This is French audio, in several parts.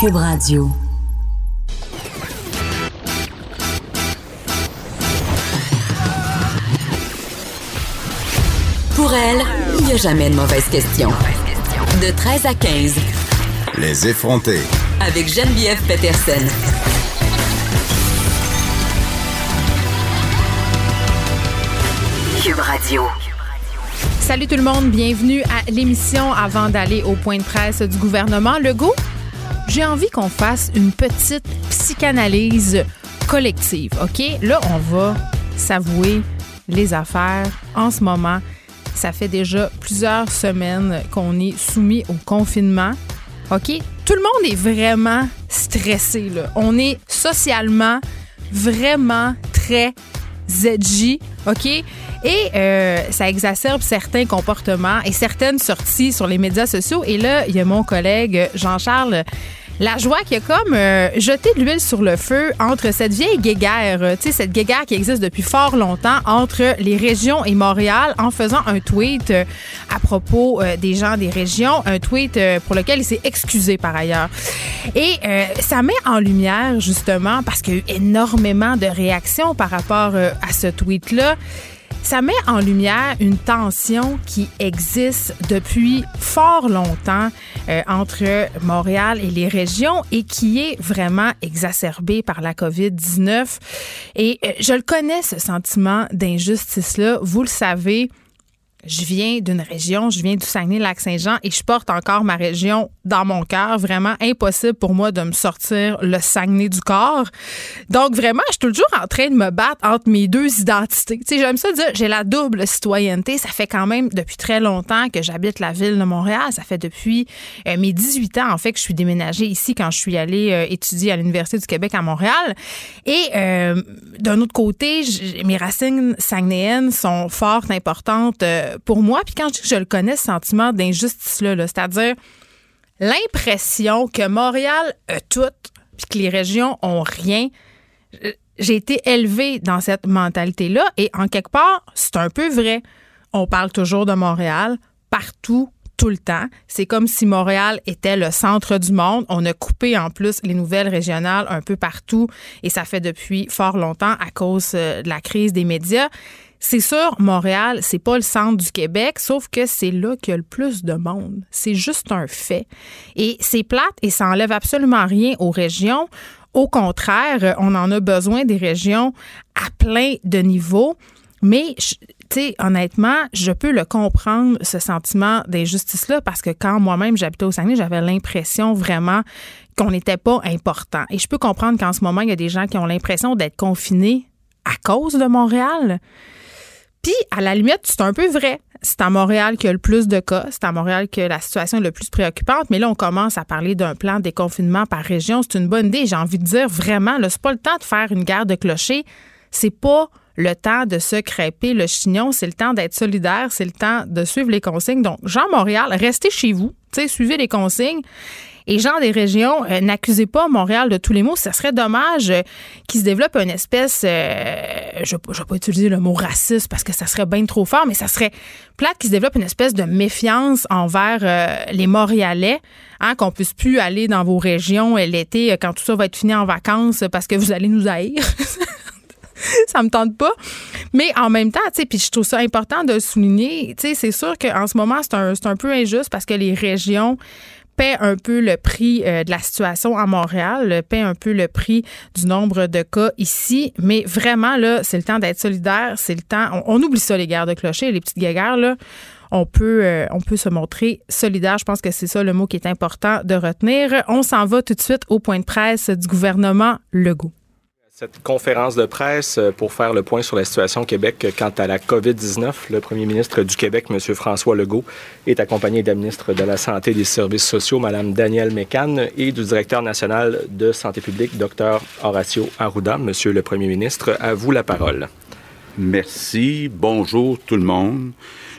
Cube Radio. Pour elle, il n'y a jamais de mauvaise question. De 13 à 15. Les effronter. Avec Geneviève Peterson. Cube Radio. Salut tout le monde, bienvenue à l'émission avant d'aller au point de presse du gouvernement Legault. J'ai envie qu'on fasse une petite psychanalyse collective, OK? Là, on va s'avouer les affaires en ce moment. Ça fait déjà plusieurs semaines qu'on est soumis au confinement. OK? Tout le monde est vraiment stressé. Là. On est socialement vraiment très edgy. OK? Et euh, ça exacerbe certains comportements et certaines sorties sur les médias sociaux. Et là, il y a mon collègue Jean-Charles la joie qui a comme euh, de l'huile sur le feu entre cette vieille guéguerre, euh, tu sais, cette guéguerre qui existe depuis fort longtemps entre les régions et Montréal en faisant un tweet euh, à propos des gens des régions, un tweet pour lequel il s'est excusé par ailleurs. Et ça met en lumière justement, parce qu'il y a eu énormément de réactions par rapport à ce tweet-là, ça met en lumière une tension qui existe depuis fort longtemps euh, entre Montréal et les régions et qui est vraiment exacerbée par la COVID-19. Et euh, je le connais, ce sentiment d'injustice-là. Vous le savez, je viens d'une région, je viens du Saguenay-Lac-Saint-Jean et je porte encore ma région dans mon cœur. Vraiment impossible pour moi de me sortir le Saguenay du corps. Donc vraiment, je suis toujours en train de me battre entre mes deux identités. Tu sais, j'aime ça dire, j'ai la double citoyenneté. Ça fait quand même depuis très longtemps que j'habite la ville de Montréal. Ça fait depuis euh, mes 18 ans, en fait, que je suis déménagée ici quand je suis allée euh, étudier à l'Université du Québec à Montréal. Et euh, d'un autre côté, mes racines saguenayennes sont fort importantes pour moi. Puis quand je dis que je le connais, ce sentiment d'injustice-là, -là, cest à dire l'impression que Montréal a tout, puis que les régions ont rien. J'ai été élevée dans cette mentalité-là et en quelque part, c'est un peu vrai. On parle toujours de Montréal partout, tout le temps. C'est comme si Montréal était le centre du monde. On a coupé en plus les nouvelles régionales un peu partout et ça fait depuis fort longtemps à cause euh, de la crise des médias. C'est sûr, Montréal, c'est pas le centre du Québec, sauf que c'est là qu'il y a le plus de monde. C'est juste un fait. Et c'est plate et ça enlève absolument rien aux régions. Au contraire, on en a besoin des régions à plein de niveaux. Mais, tu sais, honnêtement, je peux le comprendre, ce sentiment d'injustice-là, parce que quand moi-même j'habitais au Saguenay, j'avais l'impression vraiment qu'on n'était pas important. Et je peux comprendre qu'en ce moment, il y a des gens qui ont l'impression d'être confinés à cause de Montréal. Puis, à la limite, c'est un peu vrai. C'est à Montréal qu'il y a le plus de cas. C'est à Montréal que la situation est le plus préoccupante. Mais là, on commence à parler d'un plan de déconfinement par région. C'est une bonne idée. J'ai envie de dire vraiment, là, c'est pas le temps de faire une guerre de clochers. C'est pas le temps de se crêper le chignon. C'est le temps d'être solidaire. C'est le temps de suivre les consignes. Donc, Jean Montréal, restez chez vous. suivez les consignes. Et gens des régions, euh, n'accusez pas Montréal de tous les mots. Ça serait dommage euh, qu'il se développe une espèce, euh, je ne vais pas utiliser le mot raciste parce que ça serait bien trop fort, mais ça serait plate qu'il se développe une espèce de méfiance envers les Montréalais, hein, qu'on puisse plus aller dans vos régions l'été quand tout ça va être fini en vacances parce que vous allez nous haïr. ça me tente pas. Mais en même temps, tu puis je trouve ça important de souligner, tu c'est sûr qu'en ce moment, c'est un, un peu injuste parce que les régions paie un peu le prix euh, de la situation à Montréal, paie un peu le prix du nombre de cas ici. Mais vraiment, là, c'est le temps d'être solidaire. C'est le temps. On, oublie ça, les guerres de clocher, les petites guerres, là. On peut, euh, on peut se montrer solidaire. Je pense que c'est ça le mot qui est important de retenir. On s'en va tout de suite au point de presse du gouvernement Legault. Cette conférence de presse euh, pour faire le point sur la situation au Québec quant à la COVID-19, le premier ministre du Québec, M. François Legault, est accompagné de la ministre de la Santé et des Services sociaux, Mme Danielle Mécan, et du directeur national de santé publique, Dr. Horacio Arruda. Monsieur le premier ministre, à vous la parole. Merci. Bonjour tout le monde.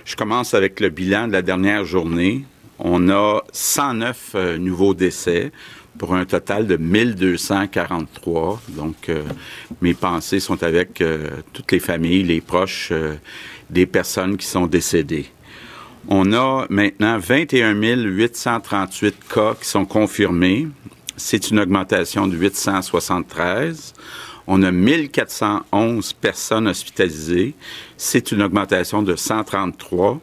Je commence avec le bilan de la dernière journée. On a 109 euh, nouveaux décès pour un total de 1243. Donc, euh, mes pensées sont avec euh, toutes les familles, les proches euh, des personnes qui sont décédées. On a maintenant 21 838 cas qui sont confirmés. c'est une augmentation de 873. On a 1411 personnes hospitalisées. C'est une augmentation de 133.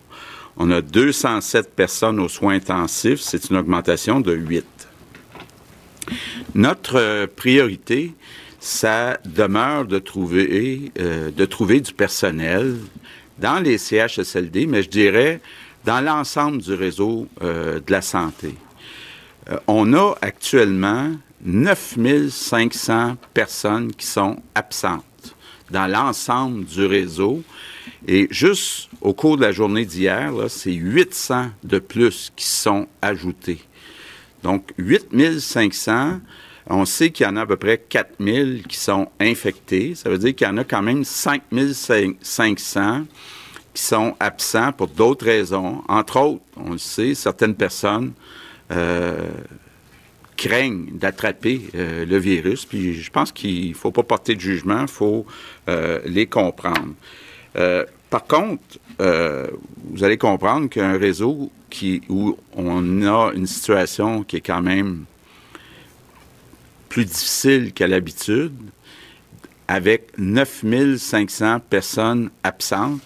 On a 207 personnes aux soins intensifs. C'est une augmentation de 8. Notre priorité, ça demeure de trouver, euh, de trouver du personnel dans les CHSLD, mais je dirais dans l'ensemble du réseau euh, de la santé. Euh, on a actuellement 9500 personnes qui sont absentes dans l'ensemble du réseau. Et juste au cours de la journée d'hier, c'est 800 de plus qui sont ajoutés. Donc, 8500, on sait qu'il y en a à peu près 4000 qui sont infectés. Ça veut dire qu'il y en a quand même 5500 qui sont absents pour d'autres raisons. Entre autres, on le sait, certaines personnes euh, craignent d'attraper euh, le virus. Puis je pense qu'il ne faut pas porter de jugement, il faut euh, les comprendre. par contre, vous allez comprendre qu'un réseau où on a une situation qui est quand même plus difficile qu'à l'habitude, avec 9500 personnes absentes,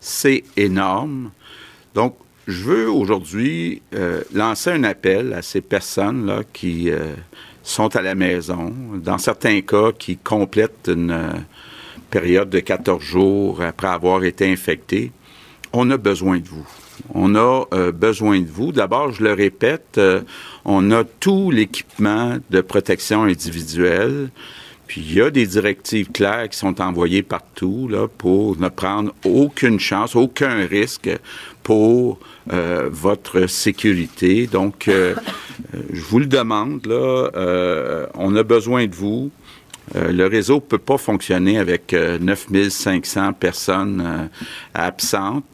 c'est énorme. Donc, je veux aujourd'hui euh, lancer un appel à ces personnes-là qui euh, sont à la maison, dans certains cas qui complètent une euh, période de 14 jours après avoir été infectés. On a besoin de vous. On a besoin de vous. D'abord, je le répète, on a tout l'équipement de protection individuelle. Puis il y a des directives claires qui sont envoyées partout là, pour ne prendre aucune chance, aucun risque pour euh, votre sécurité. Donc, euh, euh, je vous le demande, là, on a besoin de vous. Le réseau ne peut pas fonctionner avec 9500 personnes absentes.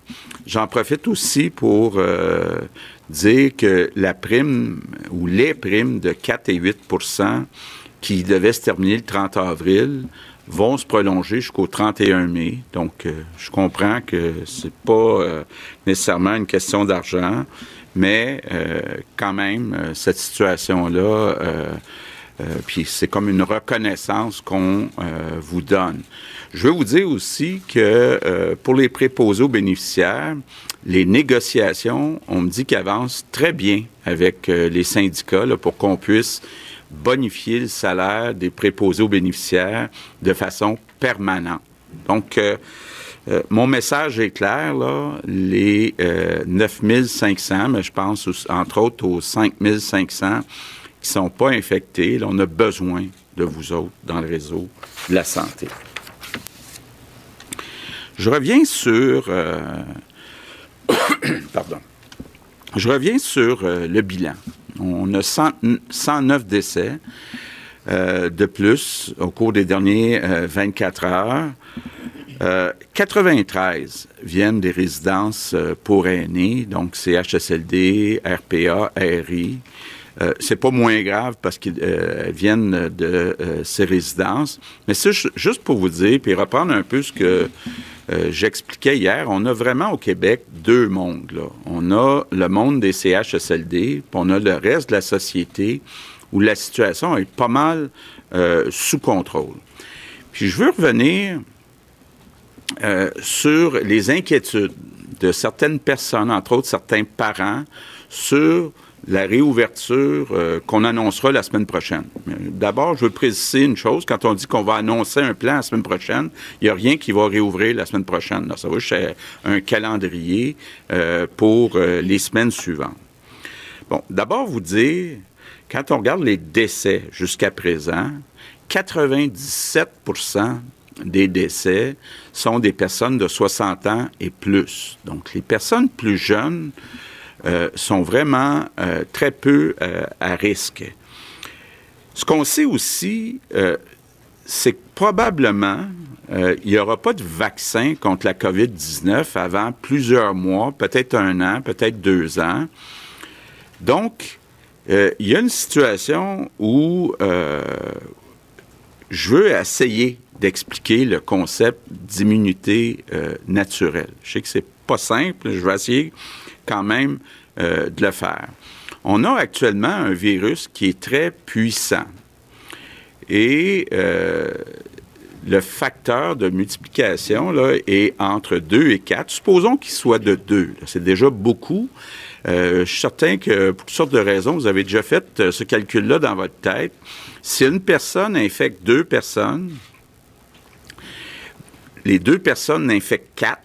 J'en profite aussi pour dire que la prime ou les primes de 4 et 8% qui devaient se terminer le 30 avril vont se prolonger jusqu'au 31 mai. Donc, euh, je comprends que c'est pas euh, nécessairement une question d'argent, mais euh, quand même, cette situation-là, puis c'est comme une reconnaissance qu'on vous donne. Je veux vous dire aussi que pour les préposés aux bénéficiaires, les négociations, on me dit qu'elles avancent très bien avec les syndicats pour qu'on puisse bonifier le salaire des préposés aux bénéficiaires de façon permanente. Donc, euh, euh, mon message est clair, là, les euh, 9500, mais je pense entre autres aux 5500 qui sont pas infectés, on a besoin de vous autres dans le réseau de la santé. Je reviens sur... Euh, sur le bilan. On a 109 décès euh, de plus au cours des derniers 24 euh, heures. 93 euh, viennent des résidences pour aînés, donc CHSLD, RPA, RI. Euh, c'est pas moins grave parce qu'ils viennent de ces résidences. Mais c'est juste pour vous dire, puis reprendre un peu ce que euh, j'expliquais hier, on a vraiment au Québec deux mondes. On a le monde des CHSLD, puis on a le reste de la société où la situation est pas mal euh, sous contrôle. Puis je veux revenir euh, sur les inquiétudes de certaines personnes, entre autres certains parents, sur la réouverture euh, qu'on annoncera la semaine prochaine. D'abord, je veux préciser une chose. Quand on dit qu'on va annoncer un plan la semaine prochaine, il n'y a rien qui va réouvrir la semaine prochaine. ça va juste un calendrier euh, pour euh, les semaines suivantes. Bon, d'abord, vous dire, quand on regarde les décès jusqu'à présent, 97% des décès sont des personnes de 60 ans et plus. Donc, les personnes plus jeunes euh, sont vraiment euh, très peu euh, à risque. Ce qu'on sait aussi, c'est que probablement, il n'y aura pas de vaccin contre la COVID-19 avant plusieurs mois, peut-être un an, peut-être deux ans. Donc, il y a une situation où je veux essayer d'expliquer le concept d'immunité naturelle. Je sais que c'est pas simple, je vais essayer quand même euh, de le faire. On a actuellement un virus qui est très puissant. Et euh, le facteur de multiplication est entre 2 et 4. Supposons qu'il soit de 2. C'est déjà beaucoup. Euh, je suis certain que pour toutes sortes de raisons, vous avez déjà fait ce calcul-là dans votre tête. Si une personne infecte deux personnes, les deux personnes infectent 4,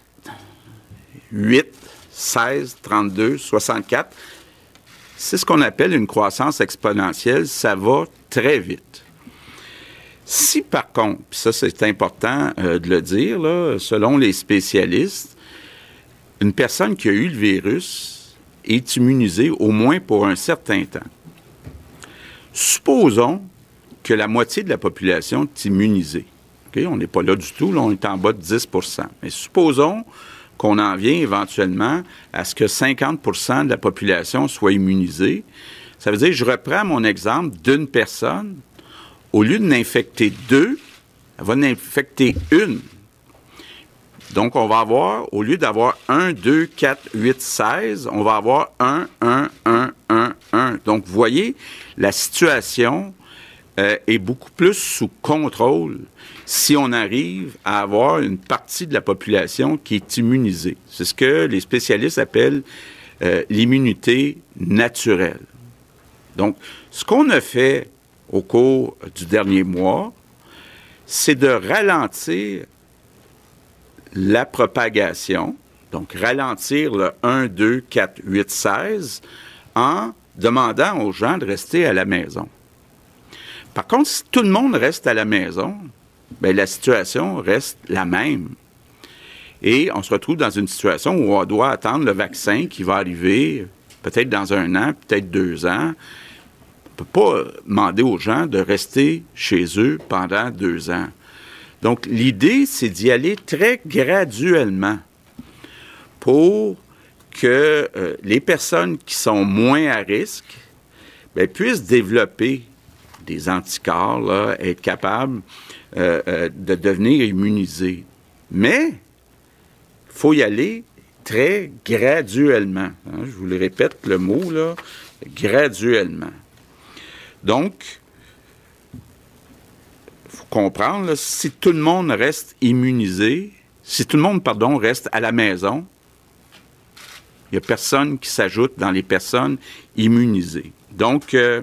8, 16, 32, 64. C'est ce qu'on appelle une croissance exponentielle. Ça va très vite. Si par contre, puis ça c'est important euh, de le dire, selon les spécialistes, une personne qui a eu le virus est immunisée au moins pour un certain temps. Supposons que la moitié de la population est immunisée. On n'est pas là du tout, là, on est en bas de 10% Mais supposons qu'on en vient éventuellement à ce que 50% de la population soit immunisée. Ça veut dire, je reprends mon exemple d'une personne au lieu de n'infecter deux, elle va n'infecter une. Donc, on va avoir, au lieu d'avoir 1, 2, 4, 8, 16, on va avoir 1, 1, 1, 1, 1. Donc, vous voyez, la situation euh, est beaucoup plus sous contrôle si on arrive à avoir une partie de la population qui est immunisée. C'est ce que les spécialistes appellent euh, l'immunité naturelle. Donc, ce qu'on a fait au cours du dernier mois, c'est de ralentir la propagation, donc ralentir le 1, 2, 4, 8, 16, en demandant aux gens de rester à la maison. Par contre, si tout le monde reste à la maison, bien, la situation reste la même. Et on se retrouve dans une situation où on doit attendre le vaccin qui va arriver peut-être dans un an, peut-être deux ans, ne peut pas demander aux gens de rester chez eux pendant deux ans. Donc, l'idée, c'est d'y aller très graduellement pour que euh, les personnes qui sont moins à risque ben, puissent développer des anticorps, être capables euh, euh, de devenir immunisés. Mais il faut y aller très graduellement. Hein. je vous le répète le mot, là, graduellement. Donc, il faut comprendre, si tout le monde reste immunisé, si tout le monde, pardon, reste à la maison, il n'y a personne qui s'ajoute dans les personnes immunisées. Donc, euh,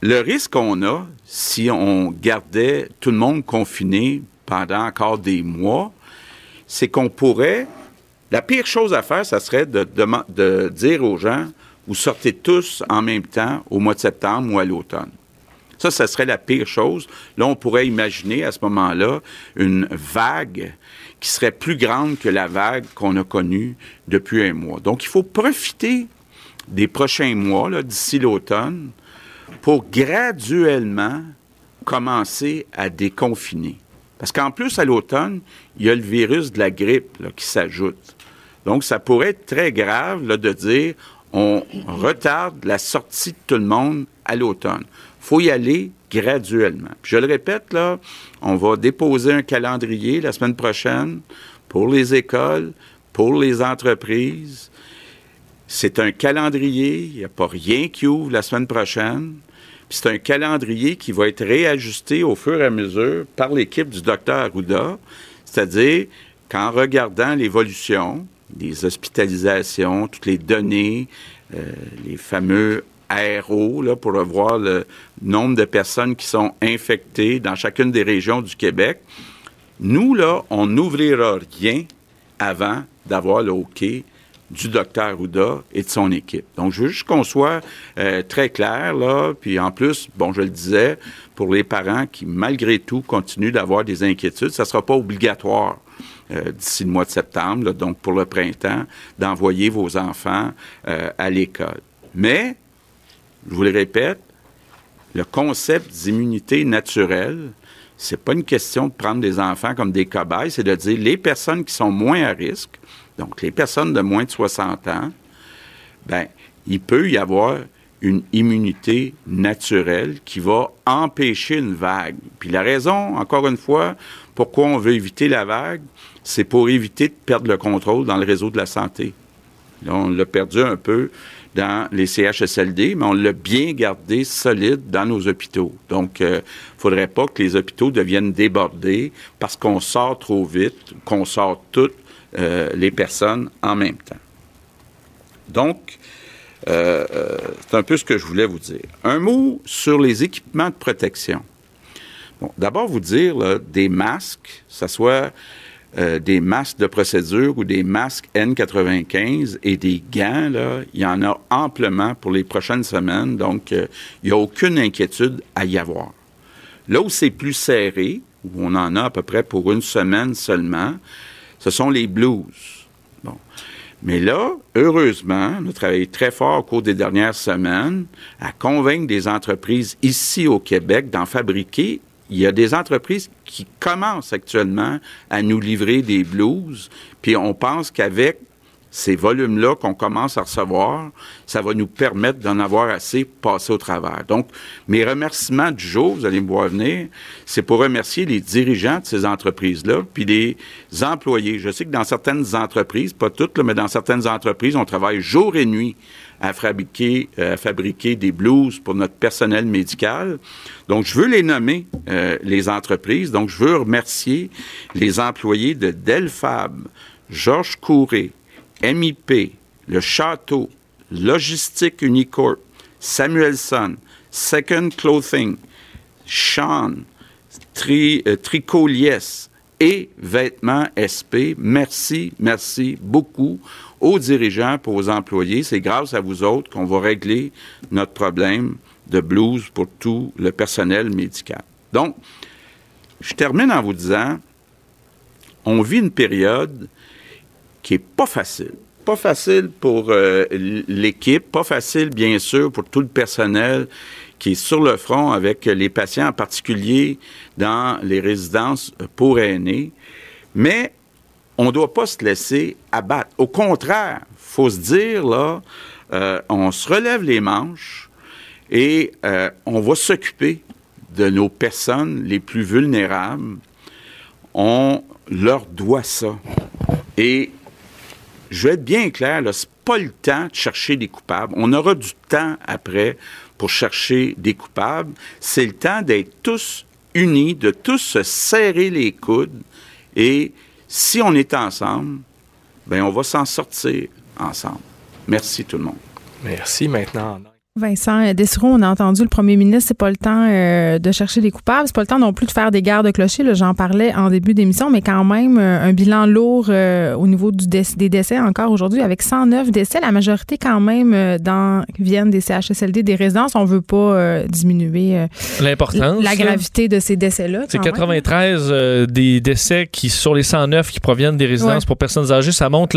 le risque qu'on a, si on gardait tout le monde confiné pendant encore des mois, c'est qu'on pourrait... La pire chose à faire, ça serait de, dire aux gens, vous sortez tous en même temps au mois de septembre ou à l'automne. Ça, ça serait la pire chose. Là, on pourrait imaginer à ce moment-là une vague qui serait plus grande que la vague qu'on a connue depuis un mois. Donc, il faut profiter des prochains mois, d'ici l'automne, pour graduellement commencer à déconfiner. Parce qu'en plus, à l'automne, il y a le virus de la grippe qui s'ajoute. Donc, ça pourrait être très grave de dire on retarde la sortie de tout le monde à l'automne. faut y aller graduellement. je le répète, là, on va déposer un calendrier la semaine prochaine pour les écoles, pour les entreprises. C'est un calendrier, il n'y a pas rien qui ouvre la semaine prochaine. c'est un calendrier qui va être réajusté au fur et à mesure par l'équipe du docteur Arruda, c'est-à-dire qu'en regardant l'évolution, des hospitalisations, toutes les données, euh, les fameux là, pour voir le nombre de personnes qui sont infectées dans chacune des régions du Québec. Nous, là, on n'ouvrira rien avant d'avoir le du docteur Ouda et de son équipe. Donc, je veux juste qu'on soit euh, très clair, là. Puis en plus, bon, je le disais, pour les parents qui, malgré tout, continuent d'avoir des inquiétudes, ça ne sera pas obligatoire euh, d'ici le mois de septembre, donc pour le printemps, d'envoyer vos enfants euh, à l'école. Mais, je vous le répète, le concept d'immunité naturelle, c'est pas une question de prendre des enfants comme des cobayes, c'est de dire les personnes qui sont moins à risque, donc les personnes de moins de 60 ans, ben, il peut y avoir une immunité naturelle qui va empêcher une vague. Puis la raison, encore une fois, pourquoi on veut éviter la vague, c'est pour éviter de perdre le contrôle dans le réseau de la santé. Là, on l'a perdu un peu dans les CHSLD, mais on l'a bien gardé solide dans nos hôpitaux. Donc, il euh, ne faudrait pas que les hôpitaux deviennent débordés parce qu'on sort trop vite, qu'on sort toutes euh, les personnes en même temps. Donc, euh, c'est un peu ce que je voulais vous dire. Un mot sur les équipements de protection. D'abord, vous dire, des masques, ça soit euh, des masques de procédure ou des masques N95 et des gants, il y en a amplement pour les prochaines semaines, donc euh, il n'y a aucune inquiétude à y avoir. Là où c'est plus serré, où on en a à peu près pour une semaine seulement, ce sont les blues. Bon. Mais là, heureusement, on a travaillé très fort au cours des dernières semaines à convaincre des entreprises ici au Québec d'en fabriquer il y a des entreprises qui commencent actuellement à nous livrer des blues, puis on pense qu'avec ces volumes-là qu'on commence à recevoir, ça va nous permettre d'en avoir assez passé au travers. Donc, mes remerciements du jour, vous allez me voir venir, c'est pour remercier les dirigeants de ces entreprises-là, puis les employés. Je sais que dans certaines entreprises, pas toutes, mais dans certaines entreprises, on travaille jour et nuit à fabriquer, euh, à fabriquer des blouses pour notre personnel médical. Donc, je veux les nommer, euh, les entreprises. Donc, je veux remercier les employés de Delfab, Georges Couré, MIP, Le Château, Logistique Unicorp, Samuelson, Second Clothing, Sean, Tri, euh, et Vêtements SP. Merci, merci beaucoup aux dirigeants, pour aux employés. C'est grâce à vous autres qu'on va régler notre problème de blues pour tout le personnel médical. Donc, je termine en vous disant, on vit une période qui est pas facile. Pas facile pour euh, l'équipe, pas facile, bien sûr, pour tout le personnel qui est sur le front avec les patients, en particulier dans les résidences pour aînés. Mais on ne doit pas se laisser abattre. Au contraire, faut se dire, là, euh, on se relève les manches et euh, on va s'occuper de nos personnes les plus vulnérables. On leur doit ça. Et je vais être bien clair, ce n'est pas le temps de chercher des coupables. On aura du temps après pour chercher des coupables. C'est le temps d'être tous unis, de tous se serrer les coudes et si on est ensemble, ben on va s'en sortir ensemble. Merci tout le monde. Merci. Maintenant, Vincent Dessereau, on a entendu le premier ministre, c'est pas le temps euh, de chercher des coupables, c'est pas le temps non plus de faire des gardes de clocher, j'en parlais en début d'émission, mais quand même euh, un bilan lourd euh, au niveau du des décès encore aujourd'hui avec 109 décès, la majorité quand même dans viennent des CHSLD, des résidences, on veut pas diminuer l'importance la gravité de ces décès-là. C'est 93 des décès qui sur les 109 qui proviennent des résidences pour personnes âgées, ça montre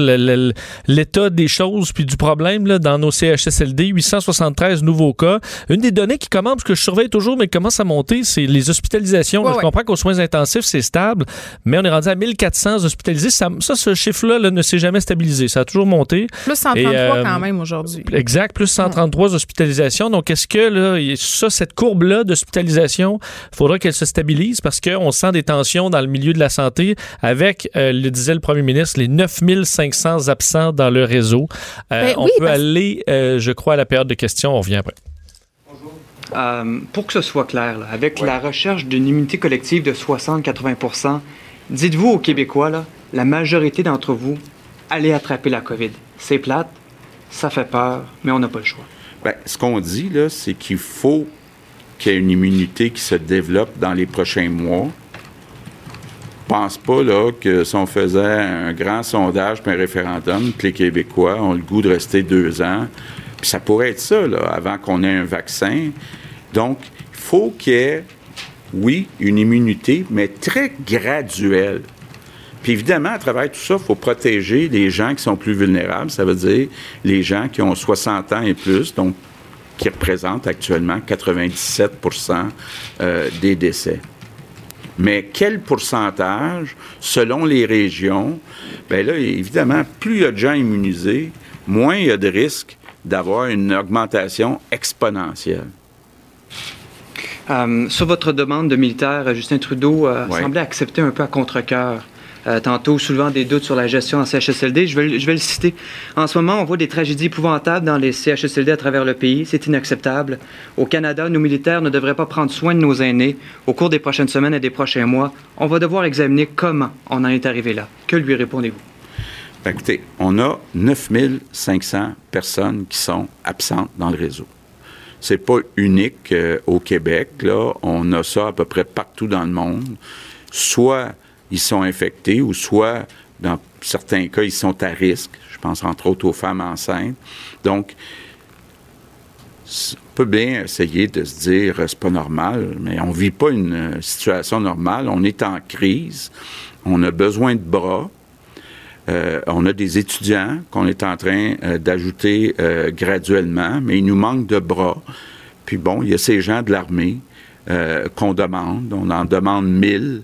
l'état des choses puis du problème là, dans nos CHSLD, 873 nouveaux cas. Une des données qui commence, que je surveille toujours, mais qui commence à monter, c'est les hospitalisations. je comprends qu'aux soins intensifs, c'est stable, mais on est rendu à 1400 hospitalisés. Ça, ce chiffre-là ne s'est jamais stabilisé. Ça a toujours monté. Plus 133 euh, quand même aujourd'hui. Exact, plus 133 hospitalisations. Donc, est-ce que là, ça, cette courbe-là d'hospitalisation, il faudra qu'elle se stabilise parce qu'on sent des tensions dans le milieu de la santé avec, euh, le disait le premier ministre, les 9500 absents dans le réseau. Euh, ben on peut aller, je crois, à la période de questions revient après. Euh, pour que ce soit clair, avec la recherche d'une immunité collective de 60-80% dites-vous aux Québécois, là, la majorité d'entre vous, allez attraper la COVID. C'est plate, ça fait peur, mais on n'a pas le choix. Bien, ce qu'on dit, là, c'est qu'il faut qu'il y ait une immunité qui se développe dans les prochains mois. Je pense pas là, que si on faisait un grand sondage puis un référendum, que les Québécois ont le goût de rester deux ans, ça pourrait être ça, là, avant qu'on ait un vaccin. Donc, il faut qu'il y ait, oui, une immunité, mais très graduelle. Puis évidemment, à travers tout ça, il faut protéger les gens qui sont plus vulnérables. Ça veut dire les gens qui ont 60 ans et plus, donc qui représentent actuellement 97% euh, des décès. Mais quel pourcentage, selon les régions? Bien là, évidemment, plus il y a de gens immunisés, moins il y a de risques d'avoir une augmentation exponentielle. Euh, sur votre demande de militaire, Justin Trudeau euh, semblait accepter un peu à contre-cœur euh, tantôt soulevant des doutes sur la gestion en CHSLD. Je vais, je vais le citer. En ce moment, on voit des tragédies épouvantables dans les CHSLD à travers le pays. C'est inacceptable. Au Canada, nos militaires ne devraient pas prendre soin de nos aînés. Au cours des prochaines semaines et des prochains mois, on va devoir examiner comment on en est arrivé là. Que lui répondez-vous? Ben, écoutez, on a 9500 personnes qui sont absentes dans le réseau. C'est pas unique euh, au Québec, là. On a ça à peu près partout dans le monde. Soit ils sont infectés ou soit, dans certains cas, ils sont à risque. Je pense entre autres aux femmes enceintes. Donc, on peut bien essayer de se dire c'est pas normal, mais on vit pas une euh, situation normale. On est en crise. On a besoin de bras. Euh, on a des étudiants qu'on est en train euh, d'ajouter graduellement, mais il nous manque de bras. Puis bon, il y a ces gens de l'armée qu'on demande. On en demande mille.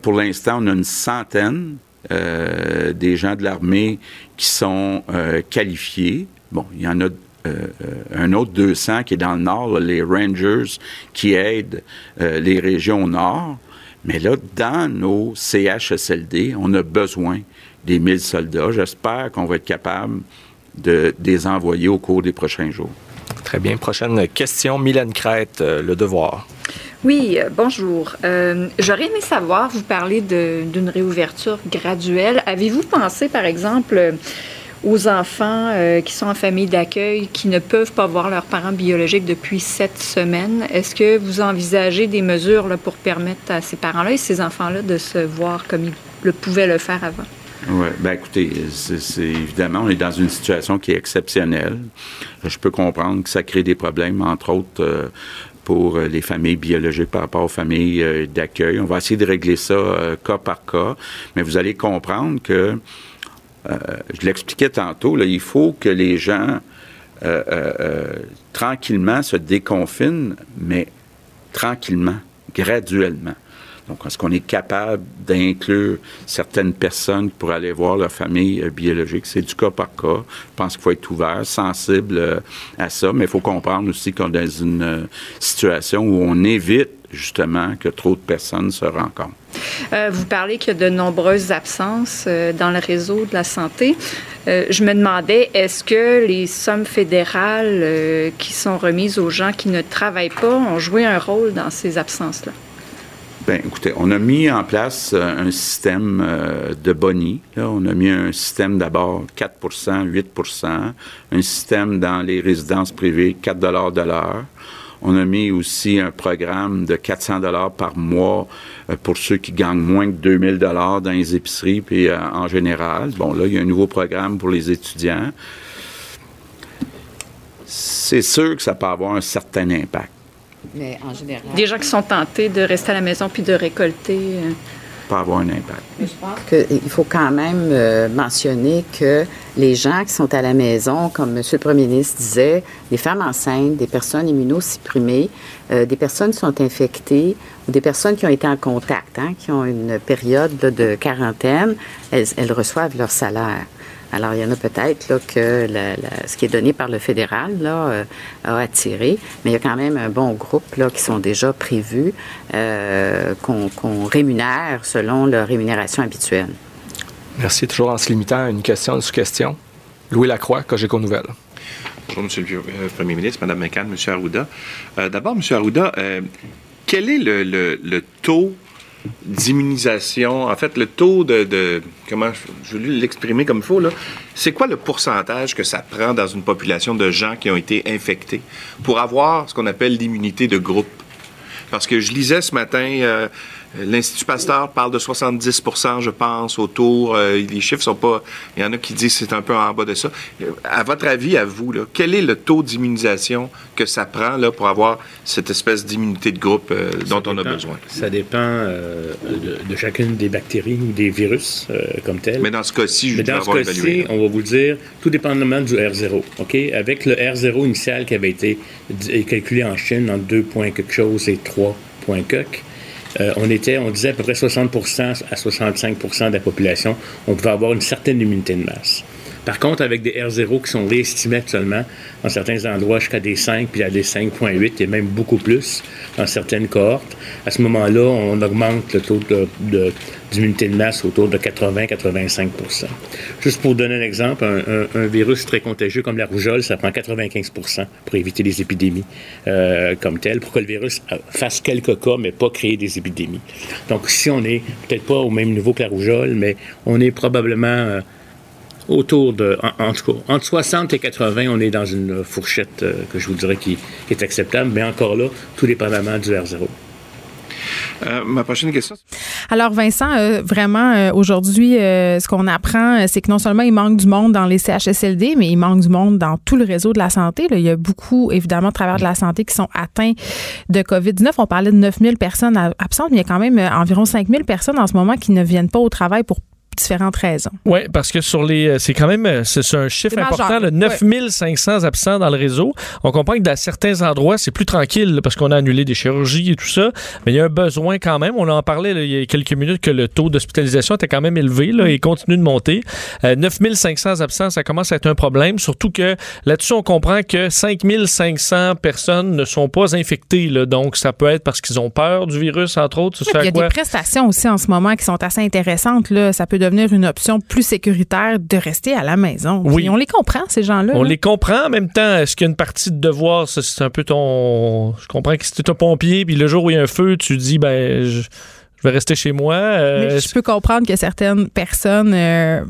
pour l'instant, on a une centaine des gens de l'armée qui sont qualifiés. Bon, il y en a euh, un autre 200 qui est dans le nord, les Rangers qui aident euh, les régions nord. Mais là, dans nos CHSLD, on a besoin des 1000 soldats. J'espère qu'on va être capable de, les envoyer au cours des prochains jours. Très bien. Prochaine question. Mylène Crête, euh, Le Devoir. Oui, bonjour. J'aurais aimé savoir, vous parlez d'une réouverture graduelle. Avez-vous pensé, par exemple, aux enfants euh, qui sont en famille d'accueil, qui ne peuvent pas voir leurs parents biologiques depuis sept semaines? Est-ce que vous envisagez des mesures là, pour permettre à ces parents-là et ces enfants-là de se voir comme ils le pouvaient le faire avant? Oui, bien écoutez, c'est évidemment, on est dans une situation qui est exceptionnelle. Je peux comprendre que ça crée des problèmes, entre autres, euh, pour les familles biologiques par rapport aux familles euh, d'accueil. On va essayer de régler ça cas par cas, mais vous allez comprendre que euh, je l'expliquais tantôt, là, il faut que les gens euh, euh, tranquillement se déconfinent, mais tranquillement, graduellement. Donc, est-ce qu'on est capable d'inclure certaines personnes pour aller voir leur famille biologique? C'est du cas par cas. Je pense qu'il faut être ouvert, sensible à ça, mais il faut comprendre aussi qu'on est dans une situation où on évite justement que trop de personnes se rencontrent. Euh, vous parlez qu'il y a de nombreuses absences euh, dans le réseau de la santé. Euh, je me demandais, est-ce que les sommes fédérales qui sont remises aux gens qui ne travaillent pas ont joué un rôle dans ces absences-là? Bien, écoutez, on a mis en place un système de boni. On a mis un système d'abord 4% 8% un système dans les résidences privées 4 de l'heure. On a mis aussi un programme de 400 dollars par mois euh, pour ceux qui gagnent moins de 2000 dollars dans les épiceries puis euh, en général. Bon, là, il y a un nouveau programme pour les étudiants. C'est sûr que ça peut avoir un certain impact. Mais en général. Des gens qui sont tentés de rester à la maison puis de récolter. Euh, avoir un impact. je pense qu'il faut quand même euh, mentionner que les gens qui sont à la maison, comme M. le Premier ministre disait, des femmes enceintes, des personnes immunosupprimées, euh, des personnes qui sont infectées ou des personnes qui ont été en contact, hein, qui ont une période de quarantaine, elles reçoivent leur salaire. Alors, il y en a peut-être là, que ce qui est donné par le fédéral là, euh, a attiré, mais il y a quand même un bon groupe là, qui sont déjà prévus euh, qu'on rémunère selon leur rémunération habituelle. Merci. Toujours en se limitant à une question, une sous-question. Louis Lacroix, Cogeco Nouvelle. Bonjour, Monsieur le euh, Premier ministre, Mme McCann, M. Arruda. D'abord, M. Arruda, quel est le taux d'immunisation, en fait, le taux de, comment je vais l'exprimer comme il faut, là, c'est quoi le pourcentage que ça prend dans une population de gens qui ont été infectés pour avoir ce qu'on appelle l'immunité de groupe? Parce que je lisais ce matin, euh, L'Institut Pasteur parle de 70% je pense, autour. Euh, les chiffres sont pas. Il y en a qui disent que c'est un peu en bas de ça. À votre avis, à vous, là, quel est le taux d'immunisation que ça prend là, pour avoir cette espèce d'immunité de groupe euh, dont on a besoin? Ça dépend euh, de, chacune des bactéries ou des virus comme tel. Mais dans ce cas-ci, je Mais dans ce cas-ci, on va vous dire, tout dépendamment du R0. OK? Avec le R0 initial qui avait été calculé en Chine en 2 points quelque chose et 3 points quelque, euh, on était, on disait à peu près 60% à 65% de la population, on pouvait avoir une certaine immunité de masse. Par contre, avec des R0 qui sont réestimés actuellement, dans certains endroits jusqu'à des 5, puis à des 5,8 et même beaucoup plus dans certaines cohortes, à ce moment-là, on augmente le taux d'immunité de, de, masse autour de 80-85% Juste pour donner un exemple, un, virus très contagieux comme la rougeole, ça prend 95 pour éviter les épidémies euh, comme telles, pour que le virus fasse quelques cas, mais pas créer des épidémies? Donc, si on n'est peut-être pas au même niveau que la rougeole, mais on est probablement... Euh, autour de, en, tout cas, entre 60 et 80, on est dans une fourchette euh, que je vous dirais qui, est acceptable, mais encore là, tout dépendamment du R0. Euh, ma prochaine question. Alors, Vincent, euh, vraiment, aujourd'hui, ce qu'on apprend, c'est que non seulement il manque du monde dans les CHSLD, mais il manque du monde dans tout le réseau de la santé. Il y a beaucoup, évidemment, de travailleurs de la santé qui sont atteints de COVID-19. On parlait de 9000 personnes absentes, mais il y a quand même environ 5000 personnes en ce moment qui ne viennent pas au travail pour différentes raisons. Oui, parce que sur les. Euh, c'est quand même. Euh, c'est un chiffre important, le 9500 absents dans le réseau. On comprend que dans certains endroits, c'est plus tranquille parce qu'on a annulé des chirurgies et tout ça. Mais il y a un besoin quand même. On en parlait il y a quelques minutes que le taux d'hospitalisation était quand même élevé là, et continue de monter. 9500 euh, absents, ça commence à être un problème. Surtout que là-dessus, on comprend que 5500 personnes ne sont pas infectées. Là, donc, ça peut être parce qu'ils ont peur du virus, entre autres. il y a des prestations aussi en ce moment qui sont assez intéressantes. Là. Ça peut devenir une option plus sécuritaire de rester à la maison. Oui. on les comprend, ces gens-là. On les comprend. En même temps, est-ce qu'il y a une partie de devoir, c'est un peu ton... Je comprends que si tu es un pompier, puis le jour où il y a un feu, tu dis, ben, je, vais rester chez moi. Euh, je peux comprendre que certaines personnes... Euh,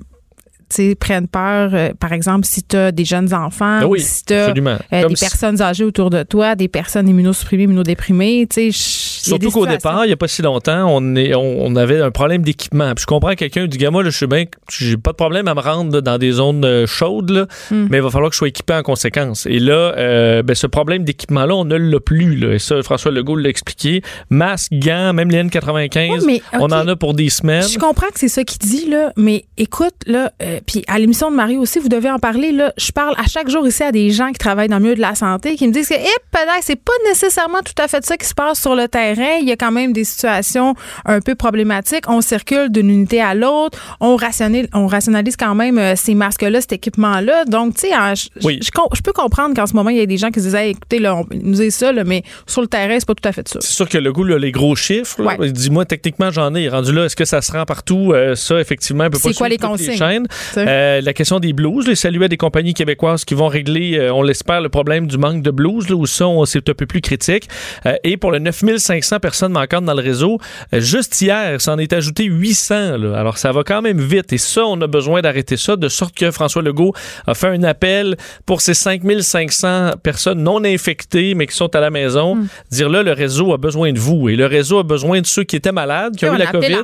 prennent peur, euh, par exemple, si tu as des jeunes enfants, ah si tu as des personnes âgées autour de toi, des personnes immunosupprimées, immunodéprimées. Surtout qu'au départ, il n'y a pas si longtemps, on, est, on, avait un problème d'équipement. je comprends quelqu'un du gamin, je suis bien, j'ai pas de problème à me rendre dans des zones euh, chaudes, hmm. mais il va falloir que je sois équipé en conséquence. Et là, euh, ben, ce problème d'équipement-là, on ne l'a plus. Là. Et ça, François Legault l'a expliqué. Masque, gants, même les N95, on en a pour des semaines. Je comprends que c'est ça qu'il dit, là, mais écoute, là, euh, puis à l'émission de Marie aussi, vous devez en parler. Là, je parle à chaque jour ici à des gens qui travaillent dans le milieu de la santé qui me disent que, peut-être, c'est pas nécessairement tout à fait ça qui se passe sur le terrain. Il y a quand même des situations un peu problématiques. On circule d'une unité à l'autre. On rationalise, on rationalise quand même euh, ces masques-là, cet équipement-là. Donc, tu sais, je, peux comprendre qu'en ce moment, il y a des gens qui se disent, écoutez, là, on nous dit ça, mais sur le terrain, c'est pas tout à fait ça. C'est sûr que le goût, là, les gros chiffres, dis-moi, techniquement, j'en ai rendu là. Est-ce que ça se rend partout? Euh, ça, effectivement, un peu pas C'est quoi les consignes? Euh, la question des blues, les saluer des compagnies québécoises qui vont régler, euh, on l'espère, le problème du manque de blues, là, où ça, c'est un peu plus critique. Euh, et pour les 9500 personnes manquantes dans le réseau, juste hier, ça en est ajouté 800. Là. Alors, ça va quand même vite. Et ça, on a besoin d'arrêter ça, de sorte que François Legault a fait un appel pour ces 5500 personnes non infectées, mais qui sont à la maison. Hmm. Dire là, le réseau a besoin de vous. Et le réseau a besoin de ceux qui étaient malades, qui ont eu la COVID.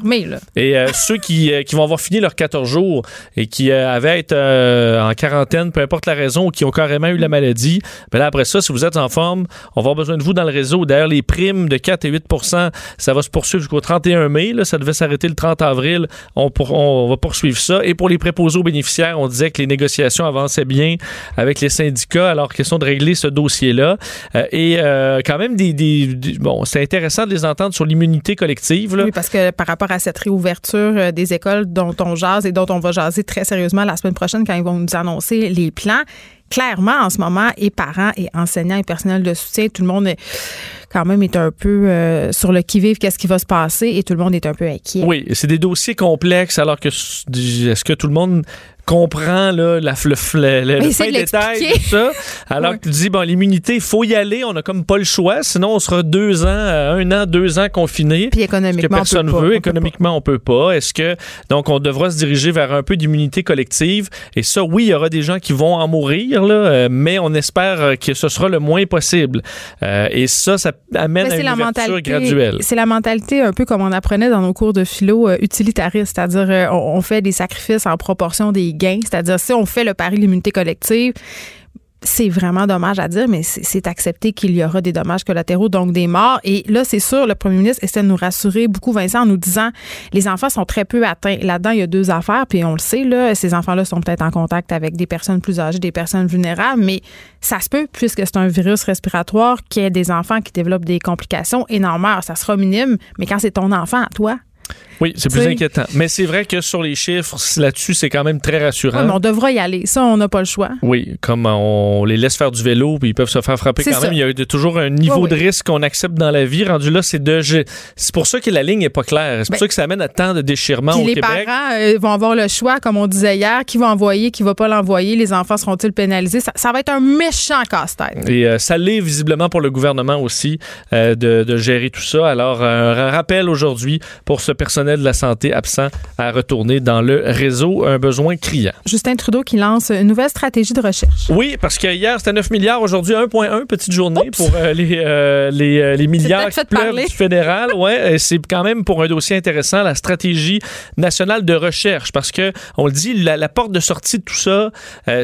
Et ceux qui, qui vont avoir fini leurs 14 jours et qui avaient être euh, en quarantaine, peu importe la raison, ou qui ont carrément eu la maladie, ben là, après ça, si vous êtes en forme, on va avoir besoin de vous dans le réseau. D'ailleurs, les primes de 4 et 8% ça va se poursuivre jusqu'au 31 mai. Là, ça devait s'arrêter le 30 avril. On, on, va poursuivre ça. Et pour les préposés aux bénéficiaires, on disait que les négociations avançaient bien avec les syndicats. Alors, question de régler ce dossier-là. Euh, et euh, quand même, des, bon, c'est intéressant de les entendre sur l'immunité collective. Là. Oui, parce que par rapport à cette réouverture des écoles dont on jase et dont on va jaser très sérieusement la semaine prochaine quand ils vont nous annoncer les plans. Clairement, en ce moment, et parents, et enseignants, et personnel de soutien, tout le monde est quand même est un peu euh, sur le qui-vive, qu'est-ce qui va se passer, et tout le monde est un peu inquiet. Oui, c'est des dossiers complexes, alors que est-ce que tout le monde comprend là, la, le, le, le fin détail de ça. Alors que tu dis, bon, l'immunité, il faut y aller, on n'a comme pas le choix, sinon on sera deux ans, euh, un an, deux ans confinés. Puis économiquement, que personne on veut. On économiquement, on peut pas. Est-ce que, donc, on devra se diriger vers un peu d'immunité collective? Et ça, oui, il y aura des gens qui vont en mourir, là, euh, mais on espère que ce sera le moins possible. et ça, ça amène à une la ouverture graduelle. C'est la mentalité un peu comme on apprenait dans nos cours de philo euh, utilitariste, c'est-à-dire euh, on, fait des sacrifices en proportion des gains, c'est-à-dire si on fait le pari de l'immunité collective, c'est vraiment dommage à dire, mais c'est accepté qu'il y aura des dommages collatéraux, donc des morts. Et là, c'est sûr, le premier ministre essaie de nous rassurer beaucoup, Vincent, en nous disant les enfants sont très peu atteints. Là-dedans, il y a deux affaires, puis on le sait, là, ces enfants-là sont peut-être en contact avec des personnes plus âgées, des personnes vulnérables, mais ça se peut, puisque c'est un virus respiratoire, qu'il y des enfants qui développent des complications et Ça sera minime, mais quand c'est ton enfant, toi, Oui, c'est plus inquiétant. Mais c'est vrai que sur les chiffres, là-dessus, c'est quand même très rassurant. on devra y aller. Ça, on n'a pas le choix. Oui, comme on les laisse faire du vélo, puis ils peuvent se faire frapper quand même. Il y a toujours un niveau de risque qu'on accepte dans la vie. Rendu là, c'est de. C'est pour ça que la ligne n'est pas claire. C'est pour ben ça que ça amène à tant de déchirements au les Québec. Les parents euh, vont avoir le choix, comme on disait hier, qui va envoyer, qui va pas l'envoyer. Les enfants seront-ils pénalisés? Ça, va être un méchant casse-tête. Et euh, ça l'est visiblement pour le gouvernement aussi euh, de, de, gérer tout ça. Alors, un rappel aujourd'hui pour ce personnel de la santé absent à retourner dans le réseau. Un besoin criant. Justin Trudeau qui lance une nouvelle stratégie de recherche. Oui, parce que hier, c'était 9 milliards. Aujourd'hui, 1,1, petite journée pour euh, les, euh, les, euh, les, milliards qui pleuvent du fédéral. Ouais, c'est quand même pour un dossier intéressant, la stratégie nationale de recherche. Parce que, on le dit, la, porte de sortie de tout ça,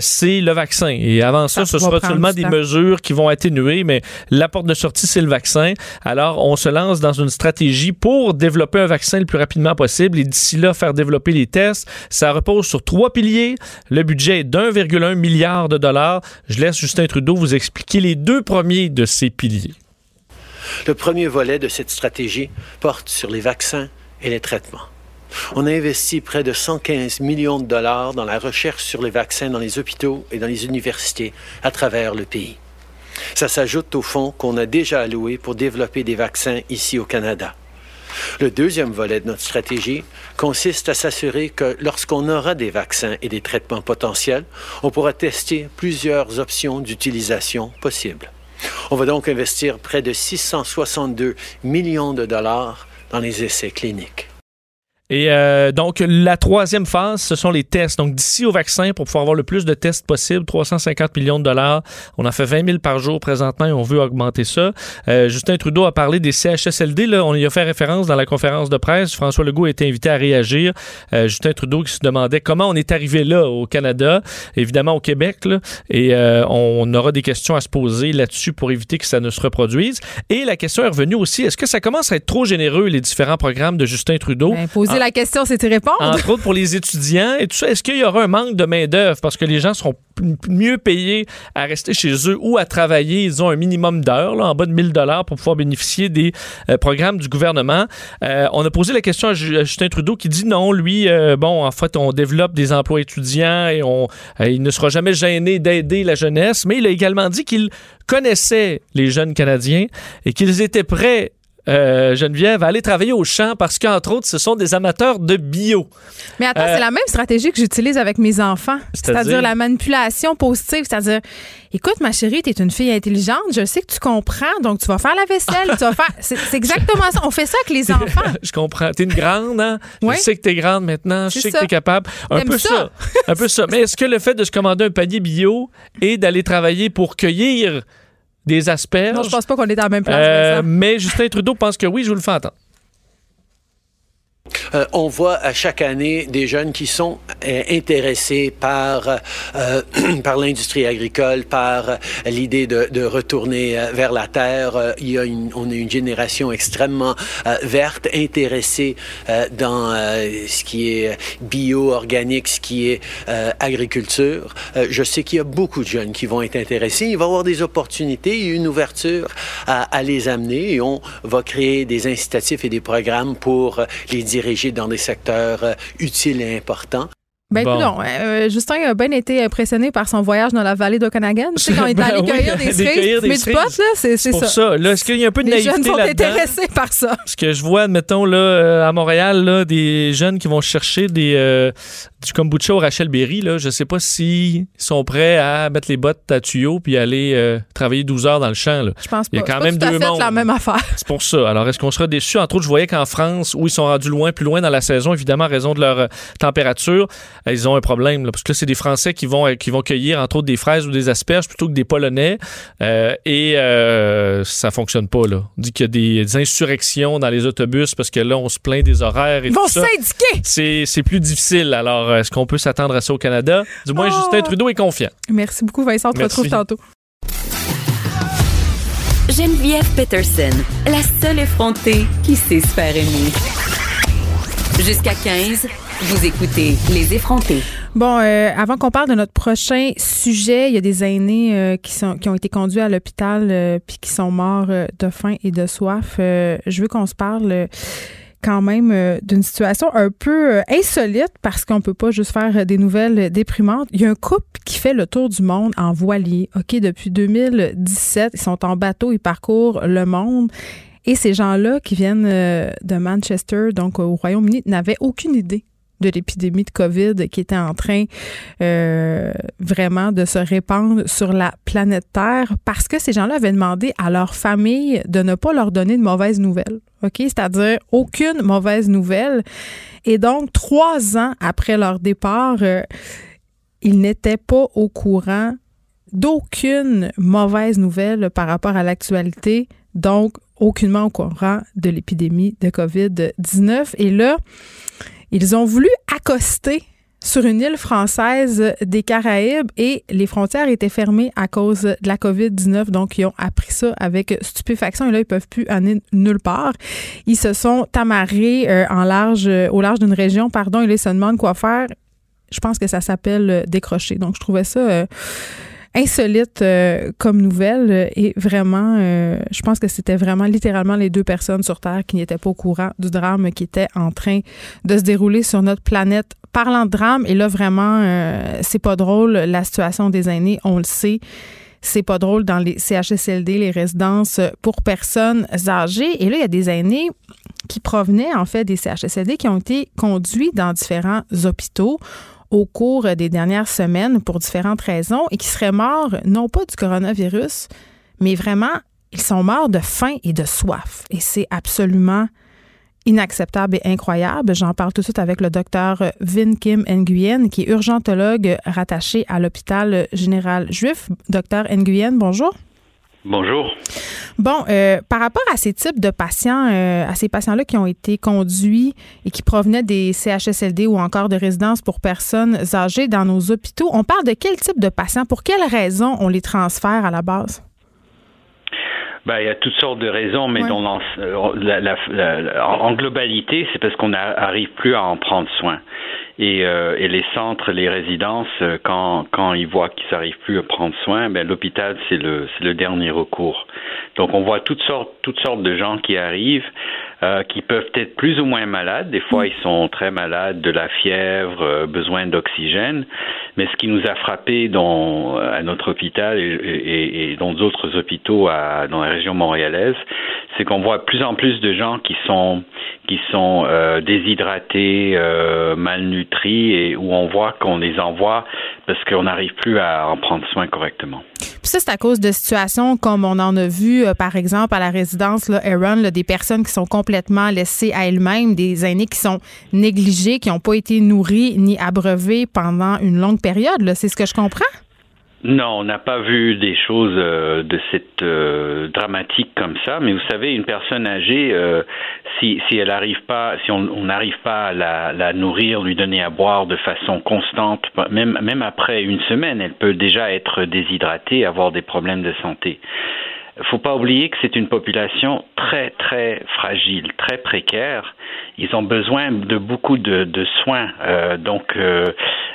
c'est le vaccin. Et avant ça, ce sera seulement des mesures qui vont atténuer, mais la porte de sortie, c'est le vaccin. Alors, on se lance dans une stratégie pour développer un vaccin le plus rapidement possible et d'ici là, faire développer les tests. Ça repose sur trois piliers. Le budget est d'1,1 milliard de dollars. Je laisse Justin Trudeau vous expliquer les deux premiers de ces piliers. Le premier volet de cette stratégie porte sur les vaccins et les traitements. On a investi près de 115 millions de dollars dans la recherche sur les vaccins dans les hôpitaux et dans les universités à travers le pays. Ça s'ajoute au fonds qu'on a déjà alloué pour développer des vaccins ici au Canada. Le deuxième volet de notre stratégie consiste à s'assurer que lorsqu'on aura des vaccins et des traitements potentiels, on pourra tester plusieurs options d'utilisation possibles. On va donc investir près de 662 millions de dollars dans les essais cliniques. Et euh, donc, la troisième phase, ce sont les tests. Donc, d'ici au vaccin, pour pouvoir avoir le plus de tests possible, 350 millions de dollars. On en fait 20 000 par jour présentement et on veut augmenter ça. Euh, Justin Trudeau a parlé des CHSLD. Là, on y a fait référence dans la conférence de presse. François Legault a été invité à réagir. Euh, Justin Trudeau qui se demandait comment on est arrivé là au Canada, évidemment au Québec. Là, et euh, on aura des questions à se poser là-dessus pour éviter que ça ne se reproduise. Et la question est revenue aussi, est-ce que ça commence à être trop généreux, les différents programmes de Justin Trudeau? Ben, la question, c'est de répondre. Entre autres pour les étudiants et tout ça. Est-ce qu'il y aura un manque de main-d'œuvre? Parce que les gens seront mieux payés à rester chez eux ou à travailler, ils ont un minimum d'heures, en bas de 1000 dollars pour pouvoir bénéficier des euh, programmes du gouvernement. Euh, on a posé la question à, Justin Trudeau qui dit non, lui, euh, bon, en fait, on développe des emplois étudiants et on, il ne sera jamais gêné d'aider la jeunesse, mais il a également dit qu'il connaissait les jeunes Canadiens et qu'ils étaient prêts euh, Geneviève, aller travailler au champ parce qu'entre autres, ce sont des amateurs de bio. Mais attends, c'est euh, la même stratégie que j'utilise avec mes enfants. C'est-à-dire la manipulation positive. C'est-à-dire, écoute, ma chérie, tu es une fille intelligente, je sais que tu comprends, donc tu vas faire la vaisselle, tu vas faire. C'est exactement ça. On fait ça avec les enfants. je comprends. Tu es une grande, hein? Je sais que tu es grande maintenant, je sais que tu es capable. Un peu ça. un peu ça. Mais est-ce que le fait de se commander un panier bio et d'aller travailler pour cueillir des asperges. Non, je pense pas qu'on est dans la même place. Euh, mais Justin Trudeau pense que oui, je vous le fais entendre. Euh, on voit à chaque année des jeunes qui sont euh, intéressés par, euh, par l'industrie agricole, par l'idée de, retourner vers la terre. Il y a une, on a une génération extrêmement verte, intéressée dans ce qui est bio, organique, ce qui est agriculture. je sais qu'il y a beaucoup de jeunes qui vont être intéressés. Il va y avoir des opportunités, une ouverture à, les amener on va créer des incitatifs et des programmes pour les dirigés dans des secteurs euh, utiles et importants. Ben, bon. Euh, Justin a bien été impressionné par son voyage dans la vallée d'Okanagan. Tu sais, quand il est allé ben cueillir des cerises, mais du pot, là, c'est ça. pour ça. Là, est-ce qu'il y a un peu de naïveté là-dedans? Les jeunes sont intéressés par ça. Ce que je vois, mettons, là, euh, à Montréal, là, des jeunes qui vont chercher des, du kombucha au Rachel Berry, là, je sais pas s'ils sont prêts à mettre les bottes à tuyau puis aller euh, travailler 12 heures dans le champ. Là. Je pense pas. Il y a quand même deux mondes. la même affaire. C'est pour ça. Alors, est-ce qu'on sera déçu? Entre autres, je voyais qu'en France, où ils sont rendus loin, plus loin dans la saison, évidemment, à raison de leur euh, température, euh, ils ont un problème. Là, parce que là, c'est des Français qui vont, qui vont cueillir, entre autres, des fraises ou des asperges plutôt que des Polonais. et ça fonctionne pas. Là. On dit qu'il y a des, insurrections dans les autobus parce que là, on se plaint des horaires et ils vont syndiquer! C'est plus difficile. Alors, est-ce qu'on peut s'attendre à ça au Canada? Du moins, ah! Justin Trudeau est confiant. Merci beaucoup, Vincent. On te retrouve tantôt. Geneviève Peterson, la seule effrontée qui sait se faire aimer. Jusqu'à 15, vous écoutez Les effrontés. Bon, euh, avant qu'on parle de notre prochain sujet, il y a des aînés euh, qui, sont, qui ont été conduits à l'hôpital euh, puis qui sont morts de faim et de soif. je veux qu'on se parle quand même euh, d'une situation un peu euh, insolite parce qu'on peut pas juste faire des nouvelles déprimantes. Il y a un couple qui fait le tour du monde en voilier. OK, depuis 2017, ils sont en bateau, ils parcourent le monde. Et ces gens-là qui viennent de Manchester, donc au Royaume-Uni, n'avaient aucune idée de l'épidémie de COVID qui était en train euh, vraiment de se répandre sur la planète Terre parce que ces gens-là avaient demandé à leur famille de ne pas leur donner de mauvaises nouvelles. OK? C'est-à-dire aucune mauvaise nouvelle. Et donc, trois ans après leur départ, euh, ils n'étaient pas au courant d'aucune mauvaise nouvelle par rapport à l'actualité. Donc, aucunement au courant de l'épidémie de COVID-19. Et là, ils ont voulu accoster sur une île française des Caraïbes et les frontières étaient fermées à cause de la COVID-19. Donc, ils ont appris ça avec stupéfaction et là, ils peuvent plus aller nulle part. Ils se sont amarrés euh, en large, euh, au large d'une région, pardon, et là, ils se demandent quoi faire. Je pense que ça s'appelle euh, décrocher. Donc, je trouvais ça insolite euh, comme nouvelle et vraiment, euh, je pense que c'était vraiment littéralement les deux personnes sur Terre qui n'étaient pas au courant du drame qui était en train de se dérouler sur notre planète. Parlant de drame, et là vraiment, euh, c'est pas drôle, la situation des aînés, on le sait. C'est pas drôle dans les CHSLD, les résidences pour personnes âgées. Et là, il y a des aînés qui provenaient en fait des CHSLD qui ont été conduits dans différents hôpitaux au cours des dernières semaines pour différentes raisons et qui seraient morts non pas du coronavirus, mais vraiment, ils sont morts de faim et de soif. Et c'est absolument inacceptable et incroyable. J'en parle tout de suite avec le docteur Vin Kim Nguyen, qui est urgentologue rattaché à l'hôpital général juif. Docteur Nguyen, bonjour. Bonjour. Bon, euh, par rapport à ces types de patients, euh, à ces patients-là qui ont été conduits et qui provenaient des CHSLD ou encore de résidences pour personnes âgées dans nos hôpitaux, on parle de quel type de patients? Pour quelles raisons on les transfère à la base? Ben, il y a toutes sortes de raisons, mais dans en globalité, c'est parce qu'on n'arrive plus à en prendre soin. Et, euh, et, les centres, les résidences, euh, quand, quand ils voient qu'ils n'arrivent plus à prendre soin, ben, l'hôpital, c'est le, le dernier recours. Donc, on voit toutes sortes, toutes sortes de gens qui arrivent, euh, qui peuvent être plus ou moins malades. Des fois, ils sont très malades, de la fièvre, euh, besoin d'oxygène. Mais ce qui nous a frappé dans, à notre hôpital et, et, et dans d'autres hôpitaux à, dans la région montréalaise, c'est qu'on voit de plus en plus de gens qui sont qui sont euh, déshydratés, euh, malnutris et où on voit qu'on les envoie parce qu'on n'arrive plus à en prendre soin correctement. Puis ça, c'est à cause de situations comme on en a vu, euh, par exemple, à la résidence là, Aaron, des personnes qui sont complètement laissées à elles-mêmes, des aînés qui sont négligés, qui n'ont pas été nourris ni abreuvés pendant une longue période. C'est ce que je comprends? Non, on n'a pas vu des choses euh, de cette euh, dramatique comme ça. Mais vous savez, une personne âgée, euh, si, elle n'arrive pas, si on n'arrive pas à la, la, nourrir, lui donner à boire de façon constante, même même après une semaine, elle peut déjà être déshydratée, avoir des problèmes de santé faut pas oublier que c'est une population très très fragile, très précaire. Ils ont besoin de beaucoup de, de soins. Euh, donc, euh,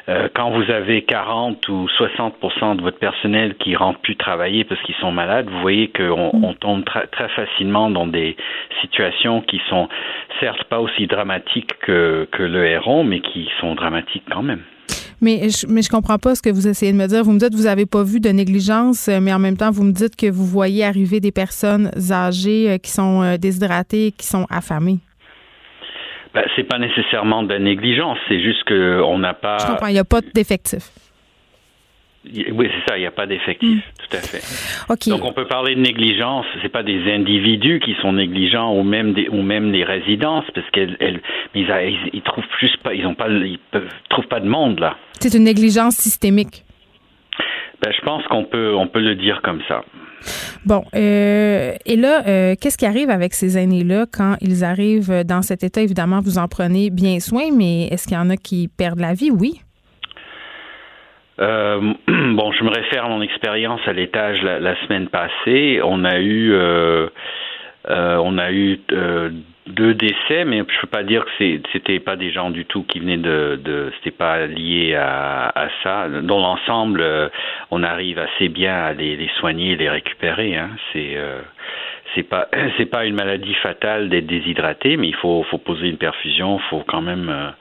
euh, quand vous avez 40 ou 60 de votre personnel qui rentre plus travailler parce qu'ils sont malades, vous voyez qu'on mm. on tombe très, très facilement dans des situations qui sont certes pas aussi dramatiques que, que le héron, mais qui sont dramatiques quand même. Mais je, mais je comprends pas ce que vous essayez de me dire. Vous me dites que vous n'avez pas vu de négligence, euh, mais en même temps, vous me dites que vous voyez arriver des personnes âgées euh, qui sont euh, déshydratées, qui sont affamées. Ben, c'est pas nécessairement de la négligence, c'est juste qu'on n'a pas. Je comprends, il n'y a pas d'effectif. Oui, c'est ça, il n'y a pas d'effectif, hmm. tout à fait. Donc on peut parler de négligence, c'est pas des individus qui sont négligents ou même des ou même les résidences parce qu'elles elles, ils, ils, trouvent plus pas ils ont pas ils peuvent, trouvent pas de monde là. C'est une négligence systémique. Ben, je pense qu'on peut on peut le dire comme ça. Bon, euh, et là, euh, qu'est-ce qui arrive avec ces aînés-là quand ils arrivent dans cet état? Évidemment, vous en prenez bien soin, mais est-ce qu'il y en a qui perdent la vie? Oui. Euh, bon, je me réfère à mon expérience à l'étage la, semaine passée. On a eu, euh, euh, on a eu deux décès, mais je peux pas dire que c'était pas des gens du tout qui venaient de, de c'était pas lié à, à ça. Dans l'ensemble, on arrive assez bien à les, soigner, les récupérer. Hein. C'est c'est pas c'est pas une maladie fatale d'être déshydraté, mais il faut faut poser une perfusion, faut quand même